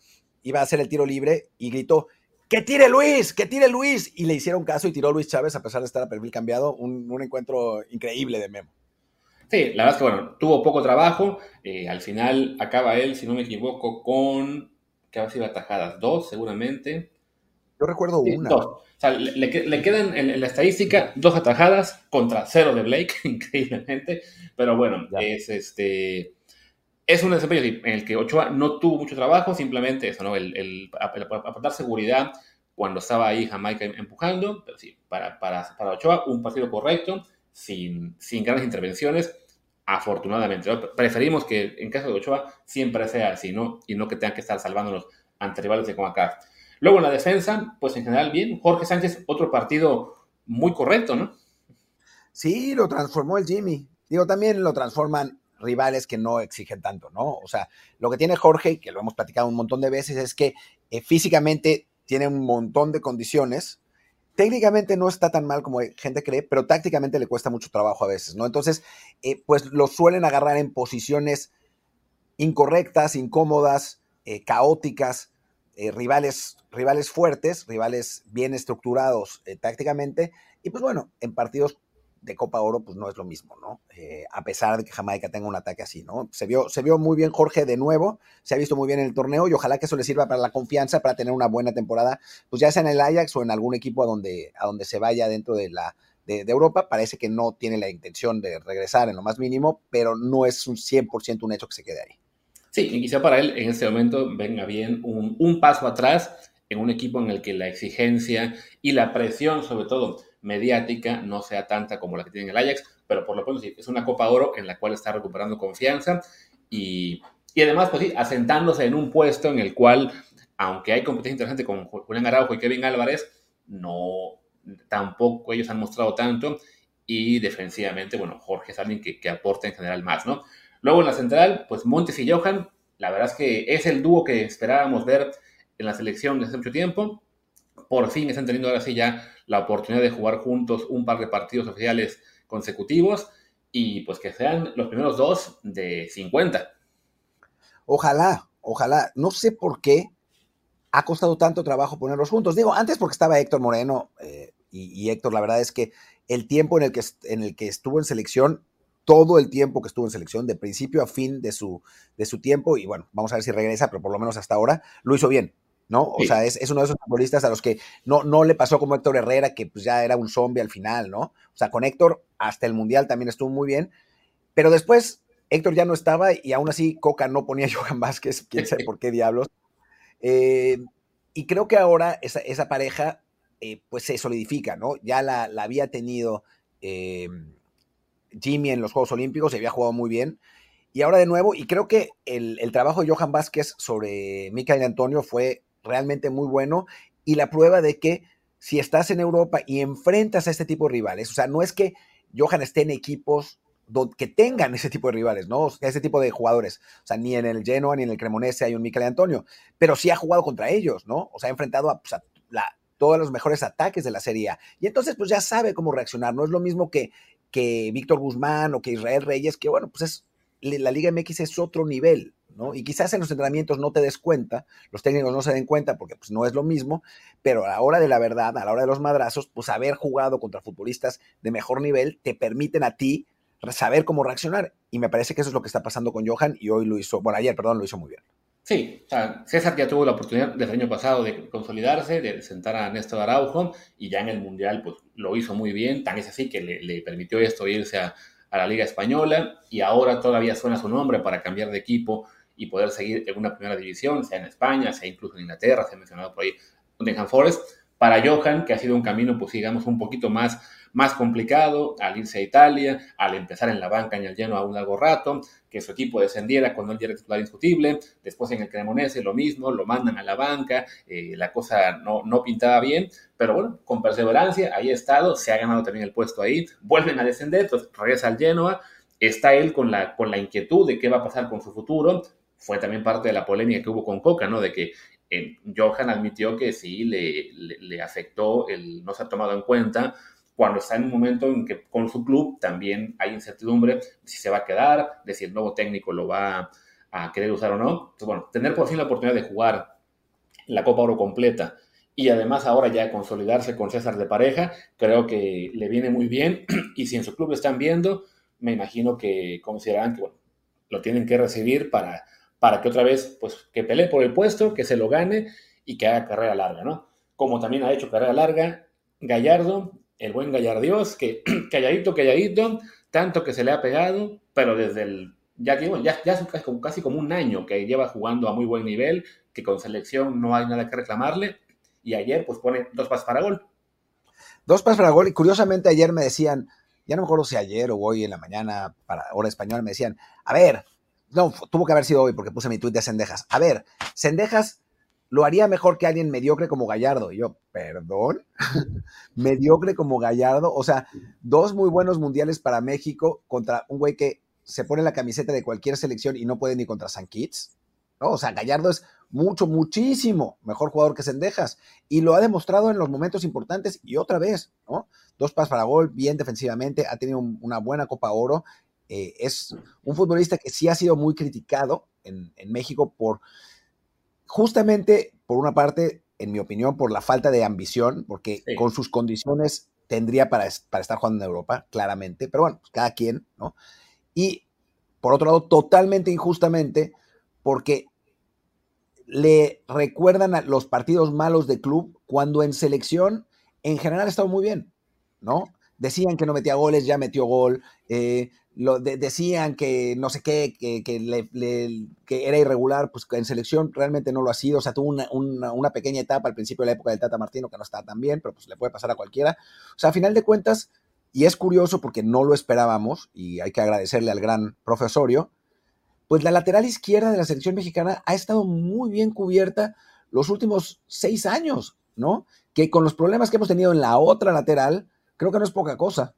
iba a hacer el tiro libre y gritó, ¡Que tire Luis! ¡Que tire Luis! Y le hicieron caso y tiró Luis Chávez a pesar de estar a perfil cambiado. Un, un encuentro increíble de Memo. Sí, la verdad es que bueno, tuvo poco trabajo. Eh, al final acaba él, si no me equivoco, con. ¿Qué ha sido atajadas? Dos, seguramente. Yo recuerdo sí, una. Dos. O sea, le, le quedan en, en, la estadística dos atajadas contra cero de Blake, increíblemente. Pero bueno, ya. es este es un desempeño en el que Ochoa no tuvo mucho trabajo, simplemente eso, ¿no? El, el, el aportar seguridad cuando estaba ahí Jamaica empujando, pero sí, para, para, para Ochoa un partido correcto, sin, sin grandes intervenciones, afortunadamente. Preferimos que en caso de Ochoa siempre sea así, ¿no? Y no que tengan que estar salvándonos ante rivales de como acá. Luego en la defensa, pues en general bien. Jorge Sánchez, otro partido muy correcto, ¿no? Sí, lo transformó el Jimmy. Digo, también lo transforman rivales que no exigen tanto, ¿no? O sea, lo que tiene Jorge, que lo hemos platicado un montón de veces, es que eh, físicamente tiene un montón de condiciones. Técnicamente no está tan mal como gente cree, pero tácticamente le cuesta mucho trabajo a veces, ¿no? Entonces, eh, pues lo suelen agarrar en posiciones incorrectas, incómodas, eh, caóticas, eh, rivales, rivales fuertes, rivales bien estructurados tácticamente, y pues bueno, en partidos de Copa Oro, pues no es lo mismo, ¿no? Eh, a pesar de que Jamaica tenga un ataque así, ¿no? Se vio, se vio muy bien Jorge de nuevo, se ha visto muy bien en el torneo y ojalá que eso le sirva para la confianza, para tener una buena temporada, pues ya sea en el Ajax o en algún equipo a donde, a donde se vaya dentro de la, de, de, Europa. Parece que no tiene la intención de regresar en lo más mínimo, pero no es un 100% un hecho que se quede ahí. Sí, y quizá para él en este momento venga bien un, un paso atrás en un equipo en el que la exigencia y la presión, sobre todo, mediática no sea tanta como la que tiene el Ajax, pero por lo menos sí, es una Copa Oro en la cual está recuperando confianza y, y, además, pues sí, asentándose en un puesto en el cual, aunque hay competencia interesante con Julián Araujo y Kevin Álvarez, no, tampoco ellos han mostrado tanto y defensivamente, bueno, Jorge es alguien que, que aporta en general más, ¿no? Luego en la central, pues Montes y Johan, la verdad es que es el dúo que esperábamos ver en la selección desde hace mucho tiempo. Por fin están teniendo ahora sí ya la oportunidad de jugar juntos un par de partidos oficiales consecutivos y pues que sean los primeros dos de 50. Ojalá, ojalá. No sé por qué ha costado tanto trabajo ponerlos juntos. Digo, antes porque estaba Héctor Moreno eh, y, y, Héctor, la verdad es que el tiempo en el que, en el que estuvo en selección, todo el tiempo que estuvo en selección, de principio a fin de su, de su tiempo, y bueno, vamos a ver si regresa, pero por lo menos hasta ahora lo hizo bien. ¿No? O sí. sea, es, es, uno de esos futbolistas a los que no, no le pasó como Héctor Herrera, que pues ya era un zombie al final, ¿no? O sea, con Héctor hasta el Mundial también estuvo muy bien, pero después Héctor ya no estaba y aún así Coca no ponía a Johan Vázquez, quién sabe por qué diablos. Eh, y creo que ahora esa, esa pareja eh, pues se solidifica, ¿no? Ya la, la había tenido eh, Jimmy en los Juegos Olímpicos, se había jugado muy bien. Y ahora de nuevo, y creo que el, el trabajo de Johan Vázquez sobre Micael Antonio fue realmente muy bueno y la prueba de que si estás en Europa y enfrentas a este tipo de rivales, o sea, no es que Johan esté en equipos que tengan ese tipo de rivales, ¿no? Ese tipo de jugadores. O sea, ni en el Genoa ni en el Cremonese hay un Mikel Antonio, pero sí ha jugado contra ellos, ¿no? O sea, ha enfrentado a, pues, la, todos los mejores ataques de la Serie. Y entonces, pues ya sabe cómo reaccionar. No es lo mismo que, que Víctor Guzmán o que Israel Reyes, que bueno, pues es, la Liga MX es otro nivel, ¿no? Y quizás en los entrenamientos no te des cuenta, los técnicos no se den cuenta porque pues, no es lo mismo, pero a la hora de la verdad, a la hora de los madrazos, pues haber jugado contra futbolistas de mejor nivel te permiten a ti saber cómo reaccionar. Y me parece que eso es lo que está pasando con Johan y hoy lo hizo, bueno, ayer, perdón, lo hizo muy bien. Sí, o sea, César ya tuvo la oportunidad desde el año pasado de consolidarse, de sentar a Néstor Araujo y ya en el Mundial pues lo hizo muy bien, tan es así que le, permitió esto irse a, a, la Liga Española y ahora todavía suena su nombre para cambiar de equipo y poder seguir en una primera división, sea en España, sea incluso en Inglaterra, se ha mencionado por ahí Nottingham Forest. Para Johan, que ha sido un camino, pues digamos, un poquito más más complicado al irse a Italia, al empezar en la banca en el lleno a un largo rato, que su equipo descendiera cuando él era titular indiscutible, después en el Cremonese lo mismo, lo mandan a la banca, eh, la cosa no, no pintaba bien, pero bueno, con perseverancia, ahí ha estado, se ha ganado también el puesto ahí, vuelven a descender, entonces regresa al Genoa, está él con la, con la inquietud de qué va a pasar con su futuro, fue también parte de la polémica que hubo con Coca, ¿no? De que eh, Johan admitió que sí le, le, afectó el no se ha tomado en cuenta cuando está en un momento en que con su club también hay incertidumbre si se va a quedar, de si el nuevo técnico lo va a querer usar o no. Entonces, bueno, tener por fin la oportunidad de jugar la Copa Oro completa y además ahora ya consolidarse con César de pareja, creo que le viene muy bien y si en su club lo están viendo, me imagino que consideran que bueno, lo tienen que recibir para, para que otra vez, pues, que pelee por el puesto, que se lo gane y que haga carrera larga, ¿no? Como también ha hecho carrera larga Gallardo el buen Gallardios, que calladito, calladito, tanto que se le ha pegado, pero desde el, ya digo, ya, ya es casi como un año que lleva jugando a muy buen nivel, que con selección no hay nada que reclamarle, y ayer pues pone dos pasos para gol. Dos pasos para gol, y curiosamente ayer me decían, ya no me acuerdo si ayer o hoy en la mañana, para hora española, me decían, a ver, no, tuvo que haber sido hoy porque puse mi tuit de Cendejas, a ver, Cendejas lo haría mejor que alguien mediocre como Gallardo. Y yo, perdón, mediocre como Gallardo. O sea, dos muy buenos mundiales para México contra un güey que se pone la camiseta de cualquier selección y no puede ni contra San Kitts. ¿no? O sea, Gallardo es mucho, muchísimo mejor jugador que Sendejas. Y lo ha demostrado en los momentos importantes y otra vez, ¿no? Dos pasos para gol, bien defensivamente, ha tenido una buena Copa Oro. Eh, es un futbolista que sí ha sido muy criticado en, en México por justamente, por una parte, en mi opinión, por la falta de ambición, porque con sus condiciones tendría para, para, estar jugando en Europa, claramente, pero bueno, pues, cada quien, ¿no? Y por otro lado, totalmente injustamente, porque le recuerdan a los partidos malos de club cuando en selección en general ha estado muy bien, ¿no? Decían que no metía goles, ya metió gol, eh, lo decían que no sé qué, que, que, era irregular, pues en selección realmente no lo ha sido, o sea, tuvo una, pequeña etapa al principio de la época del Tata Martino que no estaba tan bien, pero pues le puede pasar a cualquiera. O sea, a final de cuentas, y es curioso porque no lo esperábamos, y hay que agradecerle al gran profesorio, pues la lateral izquierda de la selección mexicana ha estado muy bien cubierta los últimos seis años, ¿no? Que con los problemas que hemos tenido en la otra lateral, creo que no es poca cosa.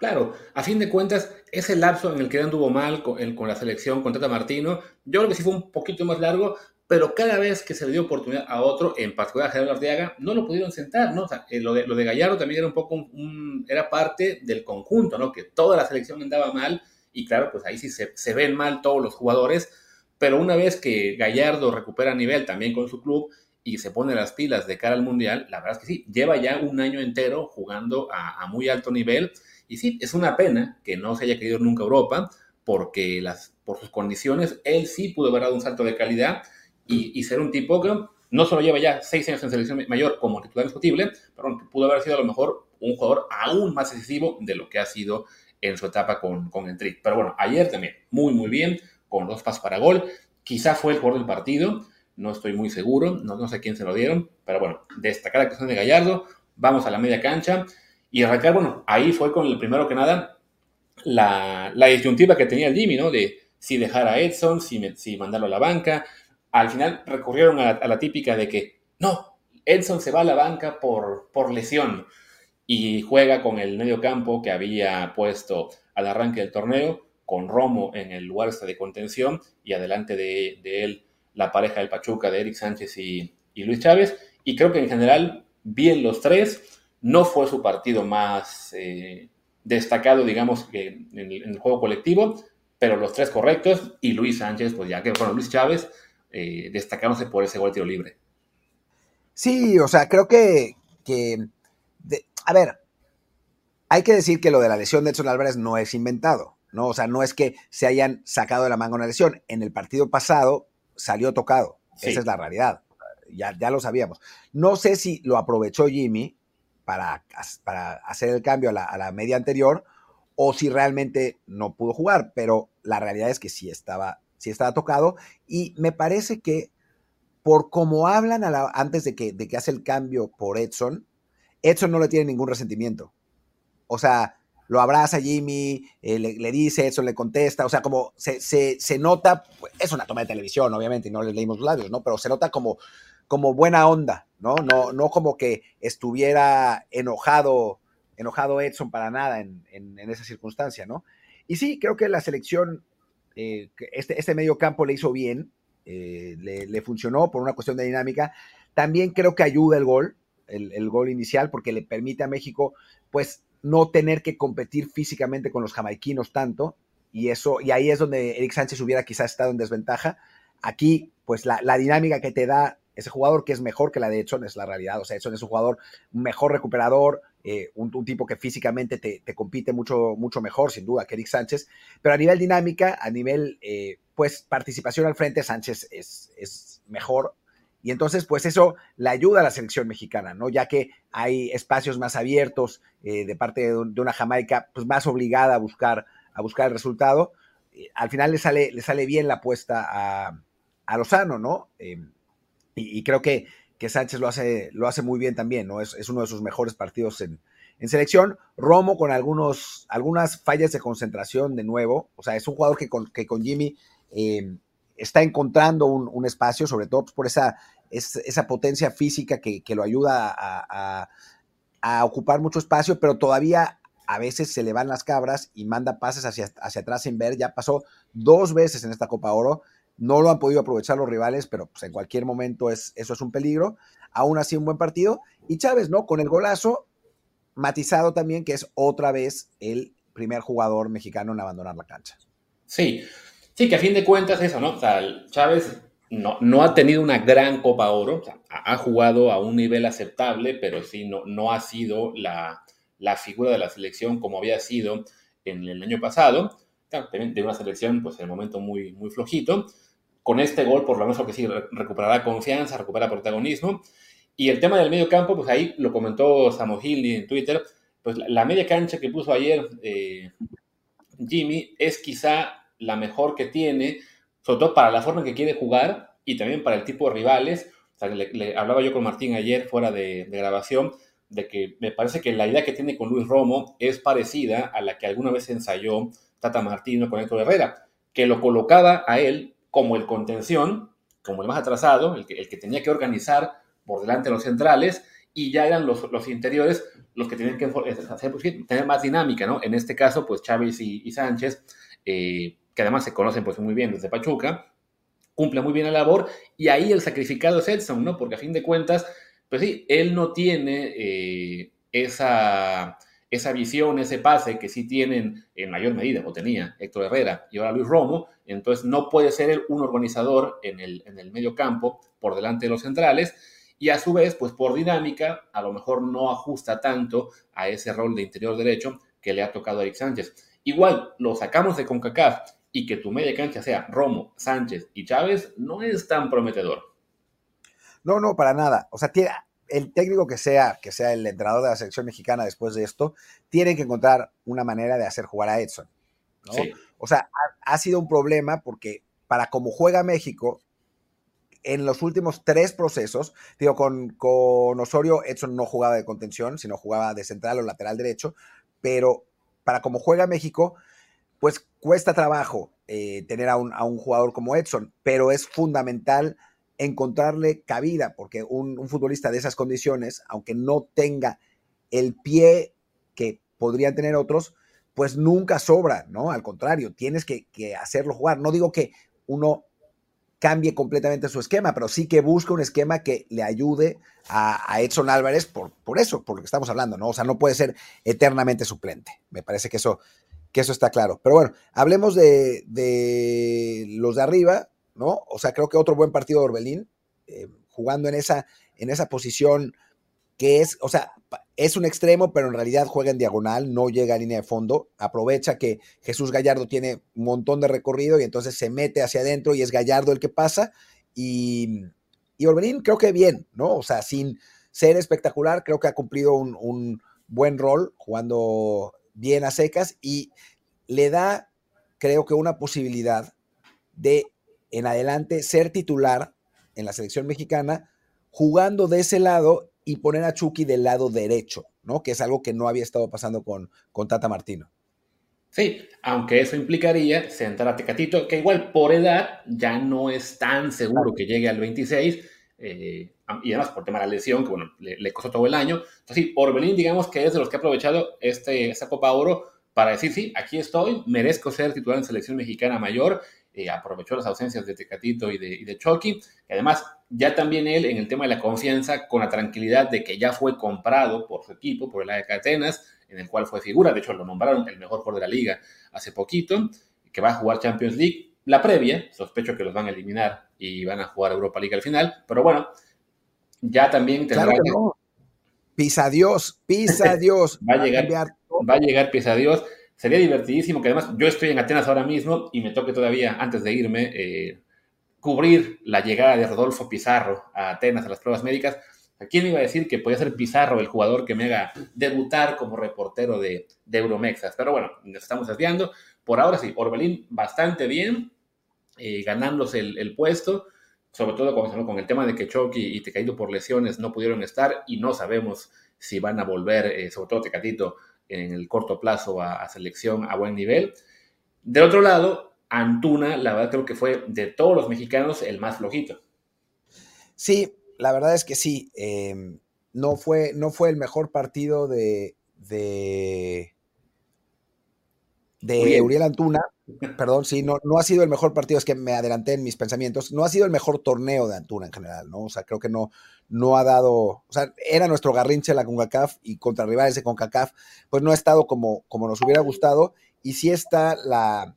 Claro, a fin de cuentas, ese lapso en el que anduvo mal con, la selección con Tata Martino, yo creo que sí fue un poquito más largo, pero cada vez que se le dio oportunidad a otro, en particular a Gerardo Arteaga, no lo pudieron sentar, ¿no? O sea, eh, lo, de, Gallardo también era un poco, era parte del conjunto, ¿no? Que toda la selección andaba mal y claro, pues ahí sí se, se ven mal todos los jugadores, pero una vez que Gallardo recupera nivel también con su club, y se pone las pilas de cara al Mundial, la verdad es que sí, lleva ya un año entero jugando a muy alto nivel y sí, es una pena que no se haya querido nunca Europa, porque las, por sus condiciones, él sí pudo haber dado un salto de calidad y, ser un tipo que no solo lleva ya seis años en selección mayor como titular discutible, pero pudo haber sido a lo mejor un jugador aún más decisivo de lo que ha sido en su etapa con, el Tri. Pero bueno, ayer también, muy, muy bien, con dos pasos para gol. Quizá fue el jugador del partido, no estoy muy seguro, no, no sé quién se lo dieron, pero bueno, destacar la cuestión de Gallardo. Vamos a la media cancha. Y arrancar, bueno, ahí fue con el primero que nada la, la disyuntiva que tenía el Jimmy, ¿no? De si dejar a Edson, si, si mandarlo a la banca. Al final recurrieron a, la típica de que, no, Edson se va a la banca por, por lesión y juega con el medio campo que había puesto al arranque del torneo, con Romo en el lugar este de contención y adelante de, él la pareja del Pachuca de Eric Sánchez y Luis Chávez. Y creo que en general, bien los tres no fue su partido más eh, destacado, digamos, en, el, juego colectivo, pero los tres correctos y Luis Sánchez, pues ya que, bueno, Luis Chávez, eh, destacándose por ese gol tiro libre. Sí, o sea, creo que, que a ver, Hay que decir que lo de la lesión de Edson Álvarez no es inventado, ¿no? O sea, no es que se hayan sacado de la manga una lesión. En el partido pasado salió tocado. Esa es la realidad. Ya, ya lo sabíamos. No sé si lo aprovechó Jimmy para, hacer el cambio a la, a la media anterior o si realmente no pudo jugar, pero la realidad es que sí estaba, sí estaba tocado y me parece que por como hablan antes de que, de que hace el cambio por Edson, Edson no le tiene ningún resentimiento. O sea, lo abraza Jimmy, eh, le, dice, Edson le contesta, o sea, como se, se, nota, pues, es una toma de televisión, obviamente, y no le leímos los labios, ¿no? Pero se nota como, como buena onda, ¿no? No, no como que estuviera enojado enojado Edson para nada en, esa circunstancia, ¿no? Y sí, creo que la selección, eh, este, este medio campo le hizo bien, eh, le, funcionó por una cuestión de dinámica. También creo que ayuda el gol, el, gol inicial, porque le permite a México, pues, no tener que competir físicamente con los jamaiquinos tanto, y eso, y ahí es donde Eric Sánchez hubiera quizás estado en desventaja. Aquí, pues, la, la dinámica que te da ese jugador que es mejor que la de Edson es la realidad. O sea, Edson es un jugador mejor recuperador, eh, un, tipo que físicamente te, compite mucho, mucho mejor, sin duda, que Eric Sánchez. Pero a nivel dinámica, a nivel, eh, pues, participación al frente, Sánchez es, es mejor. Y entonces, pues eso le ayuda a la selección mexicana, ¿no? Ya que hay espacios más abiertos eh, de parte de, una Jamaica, pues más obligada a buscar, a buscar el resultado. al final le sale, le sale bien la apuesta a, a Lozano, ¿no? Y, creo que, que, Sánchez lo hace, lo hace muy bien también, ¿no? Es, uno de sus mejores partidos en, selección. Romo con algunos, algunas fallas de concentración de nuevo. O sea, es un jugador que con, que con Jimmy eh, está encontrando un, espacio, sobre todo pues, por esa, esa potencia física que, lo ayuda a, ocupar mucho espacio, pero todavía a veces se le van las cabras y manda pases hacia, hacia atrás sin ver. Ya pasó dos veces en esta Copa Oro no lo han podido aprovechar los rivales, pero pues, en cualquier momento es, eso es un peligro. Aún así, un buen partido. Y Chávez, ¿no? Con el golazo, matizado también, que es otra vez el primer jugador mexicano en abandonar la cancha. Sí, sí, que a fin de cuentas eso, ¿no? O sea, Chávez no, no ha tenido una gran Copa Oro, o sea, ha jugado a un nivel aceptable, pero sí, no, no ha sido la, la figura de la selección como había sido en el año pasado. también de una selección, pues en el momento muy, muy flojito con este gol, por lo menos que sí, recuperará confianza, recupera protagonismo. Y el tema del medio campo, pues ahí lo comentó Samohildi en Twitter, pues la media cancha que puso ayer eh, Jimmy es quizá la mejor que tiene, sobre todo para la forma en que quiere jugar y también para el tipo de rivales. le, hablaba yo con Martín ayer fuera de, de, grabación de que me parece que la idea que tiene con Luis Romo es parecida a la que alguna vez ensayó Tata Martino con Héctor Herrera, que lo colocaba a él como el contención, como el más atrasado, el que, el que tenía que organizar por delante de los centrales, y ya eran los, los interiores los que tenían que pues, tener más dinámica, ¿no? En este caso, pues Chávez y, Sánchez, eh, que además se conocen pues muy bien desde Pachuca, cumple muy bien la labor, y ahí el sacrificado es Edson, ¿no? Porque a fin de cuentas, pues sí, él no tiene eh, esa esa visión, ese pase que sí tienen en mayor medida, o tenía Héctor Herrera y ahora Luis Romo, entonces no puede ser él un organizador en el, en el medio campo por delante de los centrales y a su vez, pues por dinámica, a lo mejor no ajusta tanto a ese rol de interior derecho que le ha tocado a Eric Sánchez. Igual, lo sacamos de CONCACAF y que tu media cancha sea Romo, Sánchez y Chávez no es tan prometedor. No, no, para nada. O sea, tiene, el técnico que sea, que sea el entrenador de la selección mexicana después de esto, tiene que encontrar una manera de hacer jugar a Edson. O sea, ha, sido un problema porque para cómo juega México, en los últimos tres procesos, digo, con, con Osorio, Edson no jugaba de contención, sino jugaba de central o lateral derecho, pero para cómo juega México, pues cuesta trabajo eh, tener a un, a un jugador como Edson, pero es fundamental encontrarle cabida, porque un, futbolista de esas condiciones, aunque no tenga el pie que podrían tener otros, pues nunca sobra, ¿no? Al contrario, tienes que, hacerlo jugar. No digo que uno cambie completamente su esquema, pero sí que busque un esquema que le ayude a, Edson Álvarez por, por, eso, por lo que estamos hablando, ¿no? O sea, no puede ser eternamente suplente. Me parece que eso, que eso está claro. Pero bueno, hablemos de, de los de arriba. ¿No? O sea, creo que otro buen partido de Orbelín, eh, jugando en esa, en esa posición que es, o sea, es un extremo, pero en realidad juega en diagonal, no llega a línea de fondo. Aprovecha que Jesús Gallardo tiene un montón de recorrido y entonces se mete hacia adentro y es Gallardo el que pasa. Y, y Orbelín creo que bien, ¿no? O sea, sin ser espectacular, creo que ha cumplido un, un buen rol jugando bien a secas y le da, creo que, una posibilidad de en adelante ser titular en la selección mexicana jugando de ese lado y poner a Chucky del lado derecho, ¿no? Que es algo que no había estado pasando con, con Tata Martino. Sí, aunque eso implicaría sentar a Tecatito, que igual por edad ya no es tan seguro que llegue al 26, eh, y además por tema de la lesión, que bueno, le, costó todo el año. Entonces sí, Orbelín digamos que es de los que ha aprovechado este, esta Copa Oro para decir, sí, aquí estoy, merezco ser titular en selección mexicana mayor, eh, aprovechó las ausencias de Tecatito y de, y de Chucky, y además ya también él en el tema de la confianza, con la tranquilidad de que ya fue comprado por su equipo, por el AEK Atenas, en el cual fue figura, de hecho lo nombraron el mejor jugador de la liga hace poquito, que va a jugar Champions League. La previa, sospecho que los van a eliminar y van a jugar Europa League al final, pero bueno, ya también tendrá que... Pisa Dios, pisa Dios. va a llegar, va a llegar pisa Dios. Sería divertidísimo que además yo estoy en Atenas ahora mismo y me toque todavía, antes de irme, eh, cubrir la llegada de Rodolfo Pizarro a Atenas a las pruebas médicas. ¿A quién iba a decir que podía ser Pizarro el jugador que me haga debutar como reportero de, de Euromexas? Pero bueno, nos estamos desviando. Por ahora sí, Orbelín bastante bien, eh, ganándose el, puesto, sobre todo con, el tema de que Chucky y Tecatito por lesiones no pudieron estar y no sabemos si van a volver, eh, sobre todo Tecatito, en el corto plazo a, selección a buen nivel. Del otro lado, Antuna, la verdad creo que fue de todos los mexicanos el más flojito. Sí, la verdad es que sí. Em, no, fue, no fue el mejor partido de, de Uriel. Antuna. Perdón, sí, no, no ha sido el mejor partido, es que me adelanté en mis pensamientos. No ha sido el mejor torneo de Antuna en general, ¿no? O sea, creo que no, no ha dado. O sea, era nuestro garrinche la CONCACAF y contra rivales de CONCACAF, pues no ha estado como, como nos hubiera gustado. Y sí está la,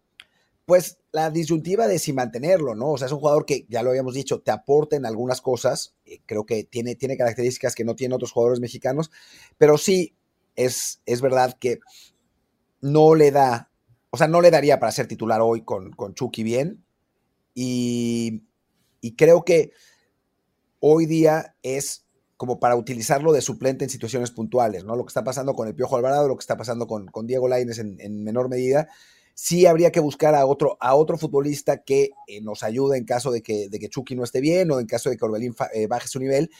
pues la disyuntiva de si mantenerlo, ¿no? O sea, es un jugador que, ya lo habíamos dicho, te aporta en algunas cosas, eh, creo que tiene, tiene características que no tienen otros jugadores mexicanos, pero sí es, es verdad que no le da, o sea, no le daría para ser titular hoy con, Chucky bien, y, creo que hoy día es como para utilizarlo de suplente en situaciones puntuales, ¿no? Lo que está pasando con el Piojo Alvarado, lo que está pasando con, Diego Laines en, en menor medida, sí habría que buscar a otro, a otro futbolista que eh, nos ayude en caso de que, de que Chucky no esté bien o en caso de que Orbelín eh, baje su nivel,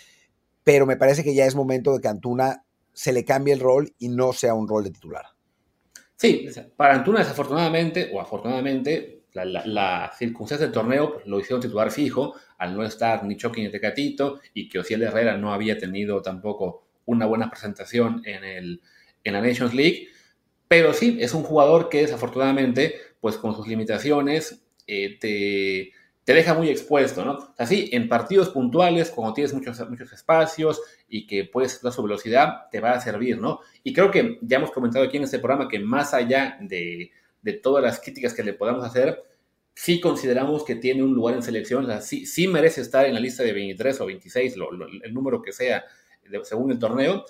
pero me parece que ya es momento de que Antuna se le cambie el rol y no sea un rol de titular. Sí, para Antuna desafortunadamente o afortunadamente la, circunstancia del torneo pues, lo hicieron titular fijo al no estar ni Chucky ni Tecatito y que Ociel Herrera no había tenido tampoco una buena presentación en, el, en la Nations League. Pero sí, es un jugador que desafortunadamente, pues con sus limitaciones, eh, te, te, deja muy expuesto, ¿no? O sea, sí, en partidos puntuales, cuando tienes muchos, muchos espacios y que puedes dar su velocidad, te va a servir, ¿no? Y creo que ya hemos comentado aquí en este programa que más allá de, de todas las críticas que le podamos hacer, sí consideramos que tiene un lugar en selección, o sea, sí, sí merece estar en la lista de 23 o 26, el número que sea, según el torneo,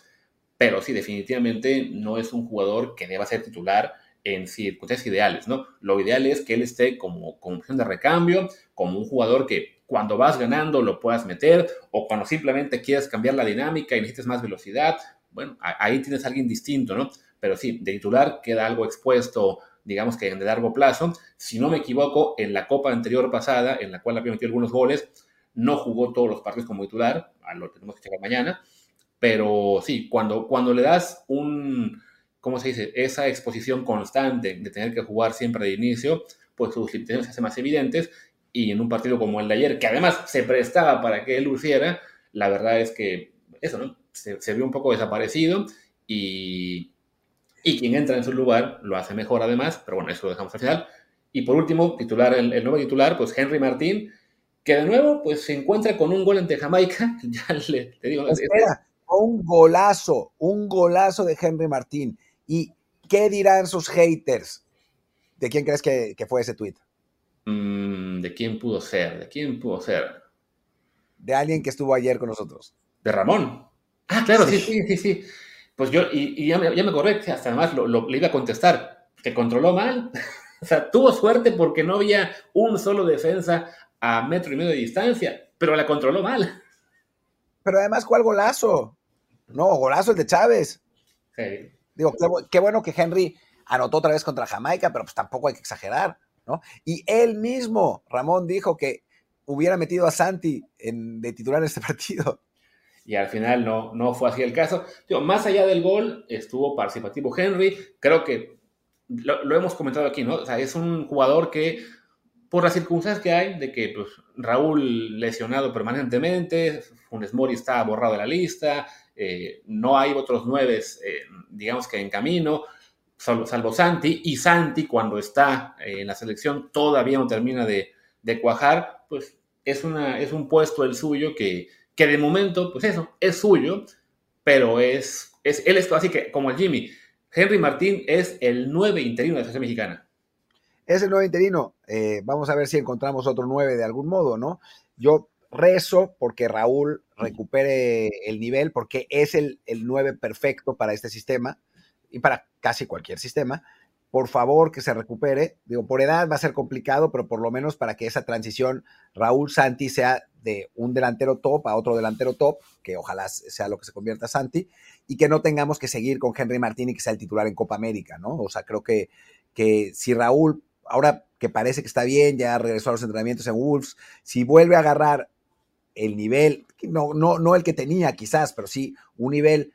pero sí, definitivamente no es un jugador que deba ser titular en circunstancias ideales, ¿no? Lo ideal es que él esté como, como opción de recambio, como un jugador que cuando vas ganando lo puedas meter, o cuando simplemente quieres cambiar la dinámica y necesites más velocidad, bueno, ahí tienes a alguien distinto, ¿no? Pero sí, de titular queda algo expuesto, digamos que en largo plazo. Si no me equivoco, en la Copa anterior pasada, en la cual había metido algunos goles, no jugó todos los partidos como titular, a lo tenemos que checar mañana, pero sí, cuando, cuando le das un, ¿cómo se dice? Esa exposición constante de tener que jugar siempre de inicio, pues sus limitaciones se hacen más evidentes y en un partido como el de ayer, que además se prestaba para que él luciera, la verdad es que eso, ¿no? Se, se vio un poco desaparecido y, y quien entra en su lugar lo hace mejor además, pero bueno, eso lo dejamos al final. Y por último, titular, el, nuevo titular, pues Henry Martín, que de nuevo pues se encuentra con un gol ante Jamaica, ya le, te digo, Espera, un golazo, un golazo de Henry Martín. ¿Y qué dirán sus haters? ¿De quién crees que, fue ese tweet? Mm, ¿De quién pudo ser? ¿De quién pudo ser? De alguien que estuvo ayer con nosotros. ¿De Ramón? Ah, claro, sí, sí, sí, sí. Pues yo, y, ya, me, ya me acordé, hasta además lo, le iba a contestar, que controló mal. o sea, tuvo suerte porque no había un solo defensa a metro y medio de distancia, pero la controló mal. Pero además, ¿cuál golazo? No, golazo el de Chávez. Sí. Digo, qué, bueno que Henry anotó otra vez contra Jamaica, pero pues tampoco hay que exagerar, ¿no? Y él mismo, Ramón, dijo que hubiera metido a Santi en, de titular en este partido y al final no, no fue así el caso. más allá del gol, estuvo participativo Henry, creo que lo, hemos comentado aquí, ¿no? O sea, es un jugador que, por las circunstancias que hay, de que pues, Raúl lesionado permanentemente, Funes Mori está borrado de la lista, eh, no hay otros nueve, eh, digamos que en camino, salvo, Santi, y Santi cuando está eh, en la selección todavía no termina de, cuajar, pues es, es un puesto el suyo que que de momento, pues eso, es suyo, pero es, es él es así que como el Jimmy. Henry Martín es el nueve interino de la selección mexicana. Es el nueve interino. Vamos a ver si encontramos otro nueve de algún modo, ¿no? Yo rezo porque Raúl recupere el nivel, porque es el, el 9 perfecto para este sistema y para casi cualquier sistema por favor que se recupere. Digo, por edad va a ser complicado, pero por lo menos para que esa transición Raúl Santi sea de un delantero top a otro delantero top, que ojalá sea lo que se convierta Santi, y que no tengamos que seguir con Henry Martín y que sea el titular en Copa América, ¿no? O sea, creo que, que si Raúl, ahora que parece que está bien, ya regresó a los entrenamientos en Wolves, si vuelve a agarrar el nivel, no, no, no el que tenía quizás, pero sí un nivel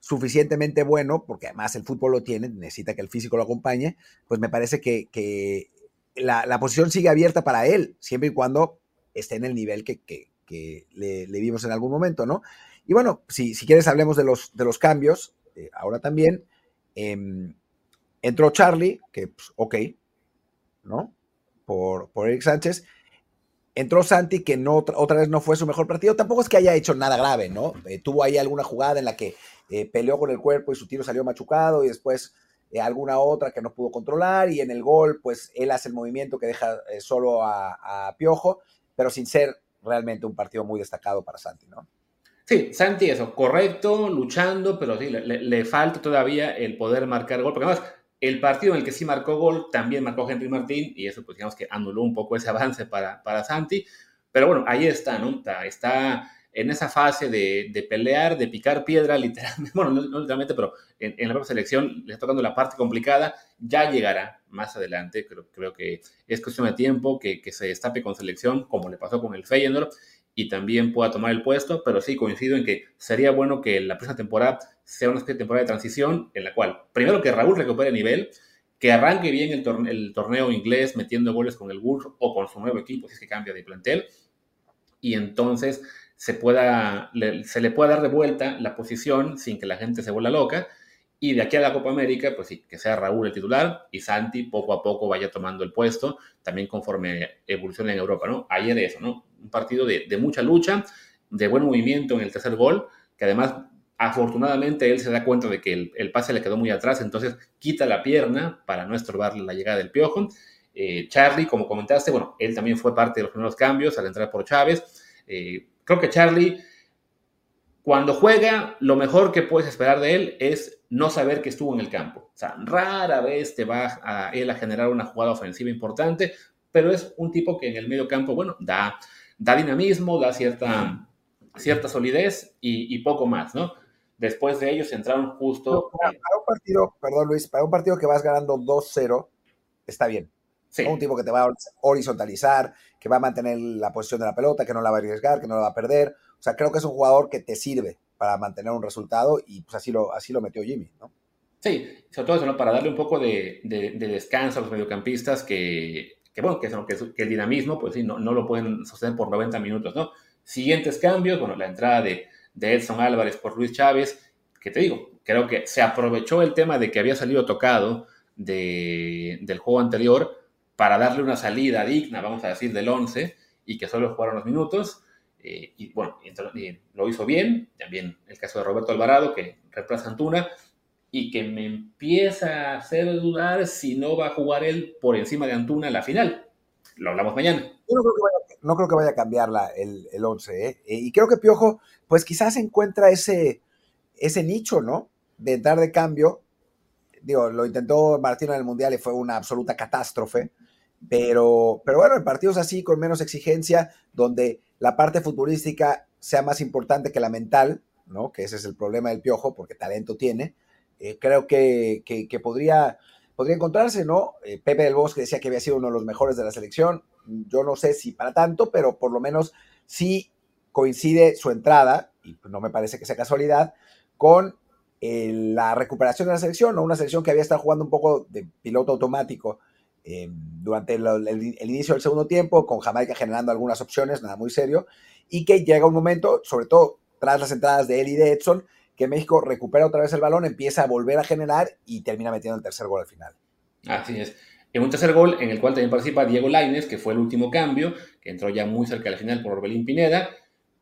suficientemente bueno, porque además el fútbol lo tiene, necesita que el físico lo acompañe, pues me parece que, la, posición sigue abierta para él, siempre y cuando esté en el nivel que, le, vimos en algún momento, ¿no? Y bueno, si, si quieres hablemos de los, de los cambios, eh, ahora también. Em, entró Charlie, que pues, ok, ¿no? Por, por Eric Sánchez. Entró Santi, que no, otra vez no fue su mejor partido. Tampoco es que haya hecho nada grave, ¿no? Eh, tuvo ahí alguna jugada en la que eh, peleó con el cuerpo y su tiro salió machucado y después eh, alguna otra que no pudo controlar y en el gol pues él hace el movimiento que deja solo a, Piojo, pero sin ser realmente un partido muy destacado para Santi, ¿no? Sí, Santi eso, correcto, luchando, pero sí, le, falta todavía el poder marcar gol, porque además el partido en el que sí marcó gol también marcó Henry Martín y eso pues digamos que anuló un poco ese avance para, para Santi, pero bueno, ahí está, ¿no? Está, en esa fase de, pelear, de picar piedra, literalmente, bueno, no, literalmente, pero en, la propia selección le está tocando la parte complicada, ya llegará más adelante, creo, creo que es cuestión de tiempo que, se destape con selección, como le pasó con el Feyenoord, y también pueda tomar el puesto, pero sí coincido en que sería bueno que la próxima temporada sea una especie de temporada de transición en la cual, primero que Raúl recupere nivel, que arranque bien el, torneo inglés metiendo goles con el Wolves o con su nuevo equipo, si es que cambia de plantel, y entonces se, pueda, se le pueda dar de vuelta la posición sin que la gente se vuelva loca. Y de aquí a la Copa América, pues sí, que sea Raúl el titular y Santi poco a poco vaya tomando el puesto, también conforme evoluciona en Europa, ¿no? Ayer eso, ¿no? Un partido de, mucha lucha, de buen movimiento en el tercer gol, que además afortunadamente él se da cuenta de que el, pase le quedó muy atrás, entonces quita la pierna para no estorbarle la llegada del Piojo. Eh, Charlie, como comentaste, bueno, él también fue parte de los primeros cambios al entrar por Chávez. Eh, Creo que Charlie, cuando juega, lo mejor que puedes esperar de él es no saber que estuvo en el campo. O sea, rara vez te va a él a generar una jugada ofensiva importante, pero es un tipo que en el medio campo, bueno, da, da dinamismo, da cierta, cierta solidez y, poco más, ¿no? Después de ellos entraron justo... para, un partido, perdón Luis, para un partido que vas ganando 2-0, está bien. Un tipo que te va a horizontalizar, que va a mantener la posición de la pelota, que no la va a arriesgar, que no la va a perder. O sea, creo que es un jugador que te sirve para mantener un resultado y pues así lo, así lo metió Jimmy, ¿no? Sí, sobre todo eso, ¿no? Para darle un poco de, descanso a los mediocampistas que, bueno, que, que, el dinamismo, pues sí, no, no, lo pueden sostener por 90 minutos, ¿no? Siguientes cambios, bueno, la entrada de, de Edson Álvarez por Luis Chávez, que te digo, creo que se aprovechó el tema de que había salido tocado del juego anterior para darle una salida digna, vamos a decir, del 11 y que solo jugaron los minutos. Eh, y bueno, lo hizo bien. También el caso de Roberto Alvarado, que reemplaza Antuna y que me empieza a hacer dudar si no va a jugar él por encima de Antuna en la final. Lo hablamos mañana. Yo no creo que vaya, a cambiar el, el 11. ¿eh? ¿eh? Y creo que Piojo, pues quizás encuentra ese, ese nicho, ¿no? De entrar de cambio. Digo, lo intentó Martino en el Mundial y fue una absoluta catástrofe. Pero, pero bueno, en partidos así, con menos exigencia, donde la parte futbolística sea más importante que la mental, ¿no? Que ese es el problema del piojo, porque talento tiene. Eh, creo que, que, podría, podría encontrarse, ¿no? Eh, Pepe del Bosque decía que había sido uno de los mejores de la selección. Yo no sé si para tanto, pero por lo menos sí coincide su entrada, y no me parece que sea casualidad, con eh, la recuperación de la selección, o una selección que había estado jugando un poco de piloto automático durante el, el, inicio del segundo tiempo, con Jamaica generando algunas opciones, nada muy serio, y que llega un momento, sobre todo tras las entradas de él y de Edson, que México recupera otra vez el balón, empieza a volver a generar y termina metiendo el tercer gol al final. Así es. En un tercer gol en el cual también participa Diego Laines, que fue el último cambio, que entró ya muy cerca del final por Orbelín Pineda,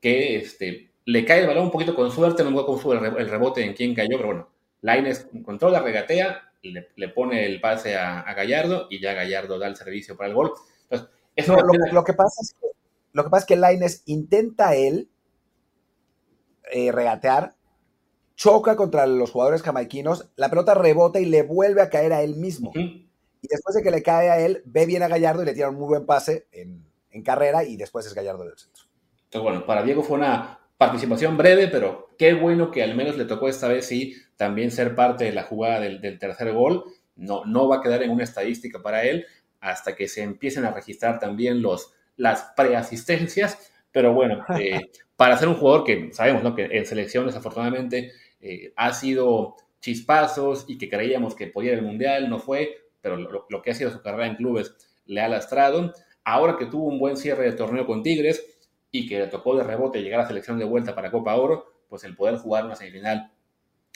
que este, le cae el balón un poquito con suerte, no con el rebote en quien cayó, pero bueno, Laines controla, regatea, le, le pone el pase a, Gallardo y ya Gallardo da el servicio para el gol. Entonces, eso lo, que pasa es que, lo que pasa es que Laines intenta él eh, regatear, choca contra los jugadores jamaiquinos, la pelota rebota y le vuelve a caer a él mismo. Y después de que le cae a él, ve bien a Gallardo y le tira un muy buen pase en, carrera y después es Gallardo del centro. Entonces, bueno, para Diego fue una participación breve, pero qué bueno que al menos le tocó esta vez sí también ser parte de la jugada del, tercer gol. No, no va a quedar en una estadística para él hasta que se empiecen a registrar también los, las preasistencias. Pero bueno, eh, para ser un jugador que sabemos que en selecciones afortunadamente eh, ha sido chispazos y que creíamos que podía ir al Mundial, no fue, pero lo, que ha sido su carrera en clubes le ha lastrado. Ahora que tuvo un buen cierre de torneo con Tigres y que le tocó de rebote llegar a selección de vuelta para Copa Oro, pues el poder jugar una semifinal,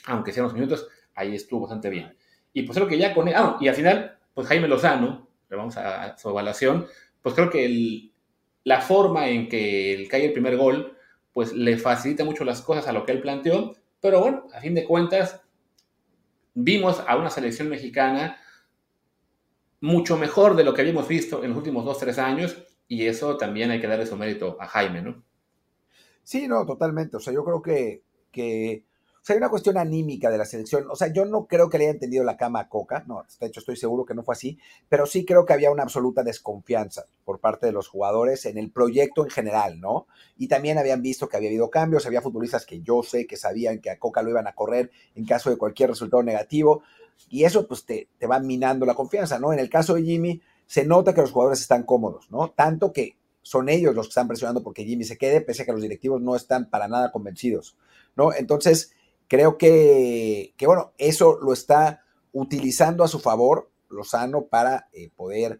aunque sean unos minutos, ahí estuvo bastante bien. Y pues creo que ya con él, ah, y al final, pues Jaime Lozano, le vamos a, su evaluación, pues creo que la forma en que cae el primer gol, pues le facilita mucho las cosas a lo que él planteó, pero bueno, a fin de cuentas, vimos a una selección mexicana mucho mejor de lo que habíamos visto en los últimos dos, tres años, y eso también hay que darle su mérito a Jaime, ¿no? Sí, no, totalmente. O sea, yo creo que, que o sea, hay una cuestión anímica de la selección. O sea, yo no creo que le haya entendido la cama a Coca, no, de hecho estoy seguro que no fue así, pero sí creo que había una absoluta desconfianza por parte de los jugadores en el proyecto en general, ¿no? Y también habían visto que había habido cambios, había futbolistas que yo sé que sabían que a Coca lo iban a correr en caso de cualquier resultado negativo, y eso pues te, te va minando la confianza, ¿no? En el caso de Jimmy, se nota que los jugadores están cómodos, ¿no? Tanto que son ellos los que están presionando porque Jimmy se quede, pese a que los directivos no están para nada convencidos, ¿no? Entonces, Creo que, bueno, eso lo está utilizando a su favor Lozano para eh, poder,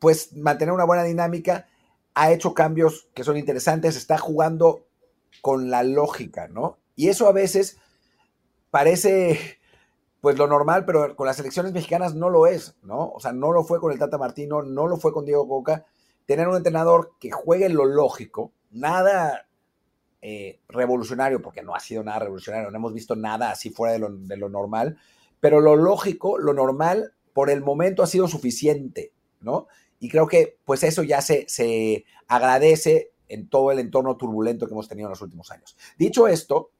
pues, mantener una buena dinámica. Ha hecho cambios que son interesantes, está jugando con la lógica, ¿no? Y eso a veces parece, pues, lo normal, pero con las selecciones mexicanas no lo es, ¿no? O sea, no lo fue con el Tata Martino, no lo fue con Diego Coca. Tener un entrenador que juegue lo lógico, nada eh, revolucionario, porque no ha sido nada revolucionario, no hemos visto nada así fuera de lo, normal, pero lo lógico, lo normal, por el momento ha sido suficiente, ¿no? Y creo que pues eso ya se, se agradece en todo el entorno turbulento que hemos tenido en los últimos años. Dicho esto,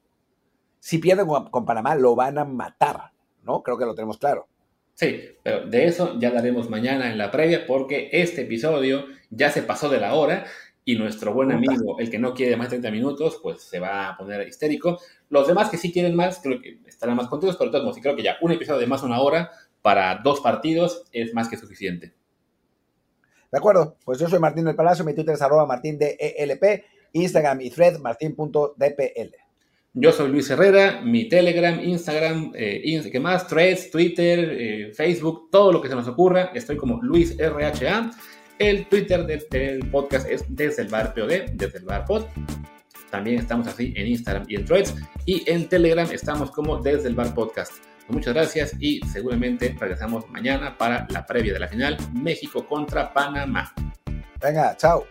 si pierden con, Panamá, lo van a matar, ¿no? Creo que lo tenemos claro. Sí, pero de eso ya daremos mañana en la previa porque este episodio ya se pasó de la hora y nuestro buen amigo, el que no quiere más de 30 minutos, pues se va a poner histérico. Los demás que sí quieren más, creo que estarán más contentos, pero todos creo que ya un episodio de más de una hora para dos partidos es más que suficiente. De acuerdo, pues yo soy Martín del Palacio, mi Twitter es arroba martín de ELP, Instagram y thread martín.dpl. Yo soy Luis Herrera, mi Telegram, Instagram, eh, ¿qué más? Threads, Twitter, eh, Facebook, todo lo que se nos ocurra. Estoy como Luis RHA. El Twitter del, podcast es desde el bar POD, desde el bar pod. También estamos así en Instagram y en Threads. Y en Telegram estamos como desde el bar podcast. Muchas gracias y seguramente regresamos mañana para la previa de la final México contra Panamá. Venga, chao.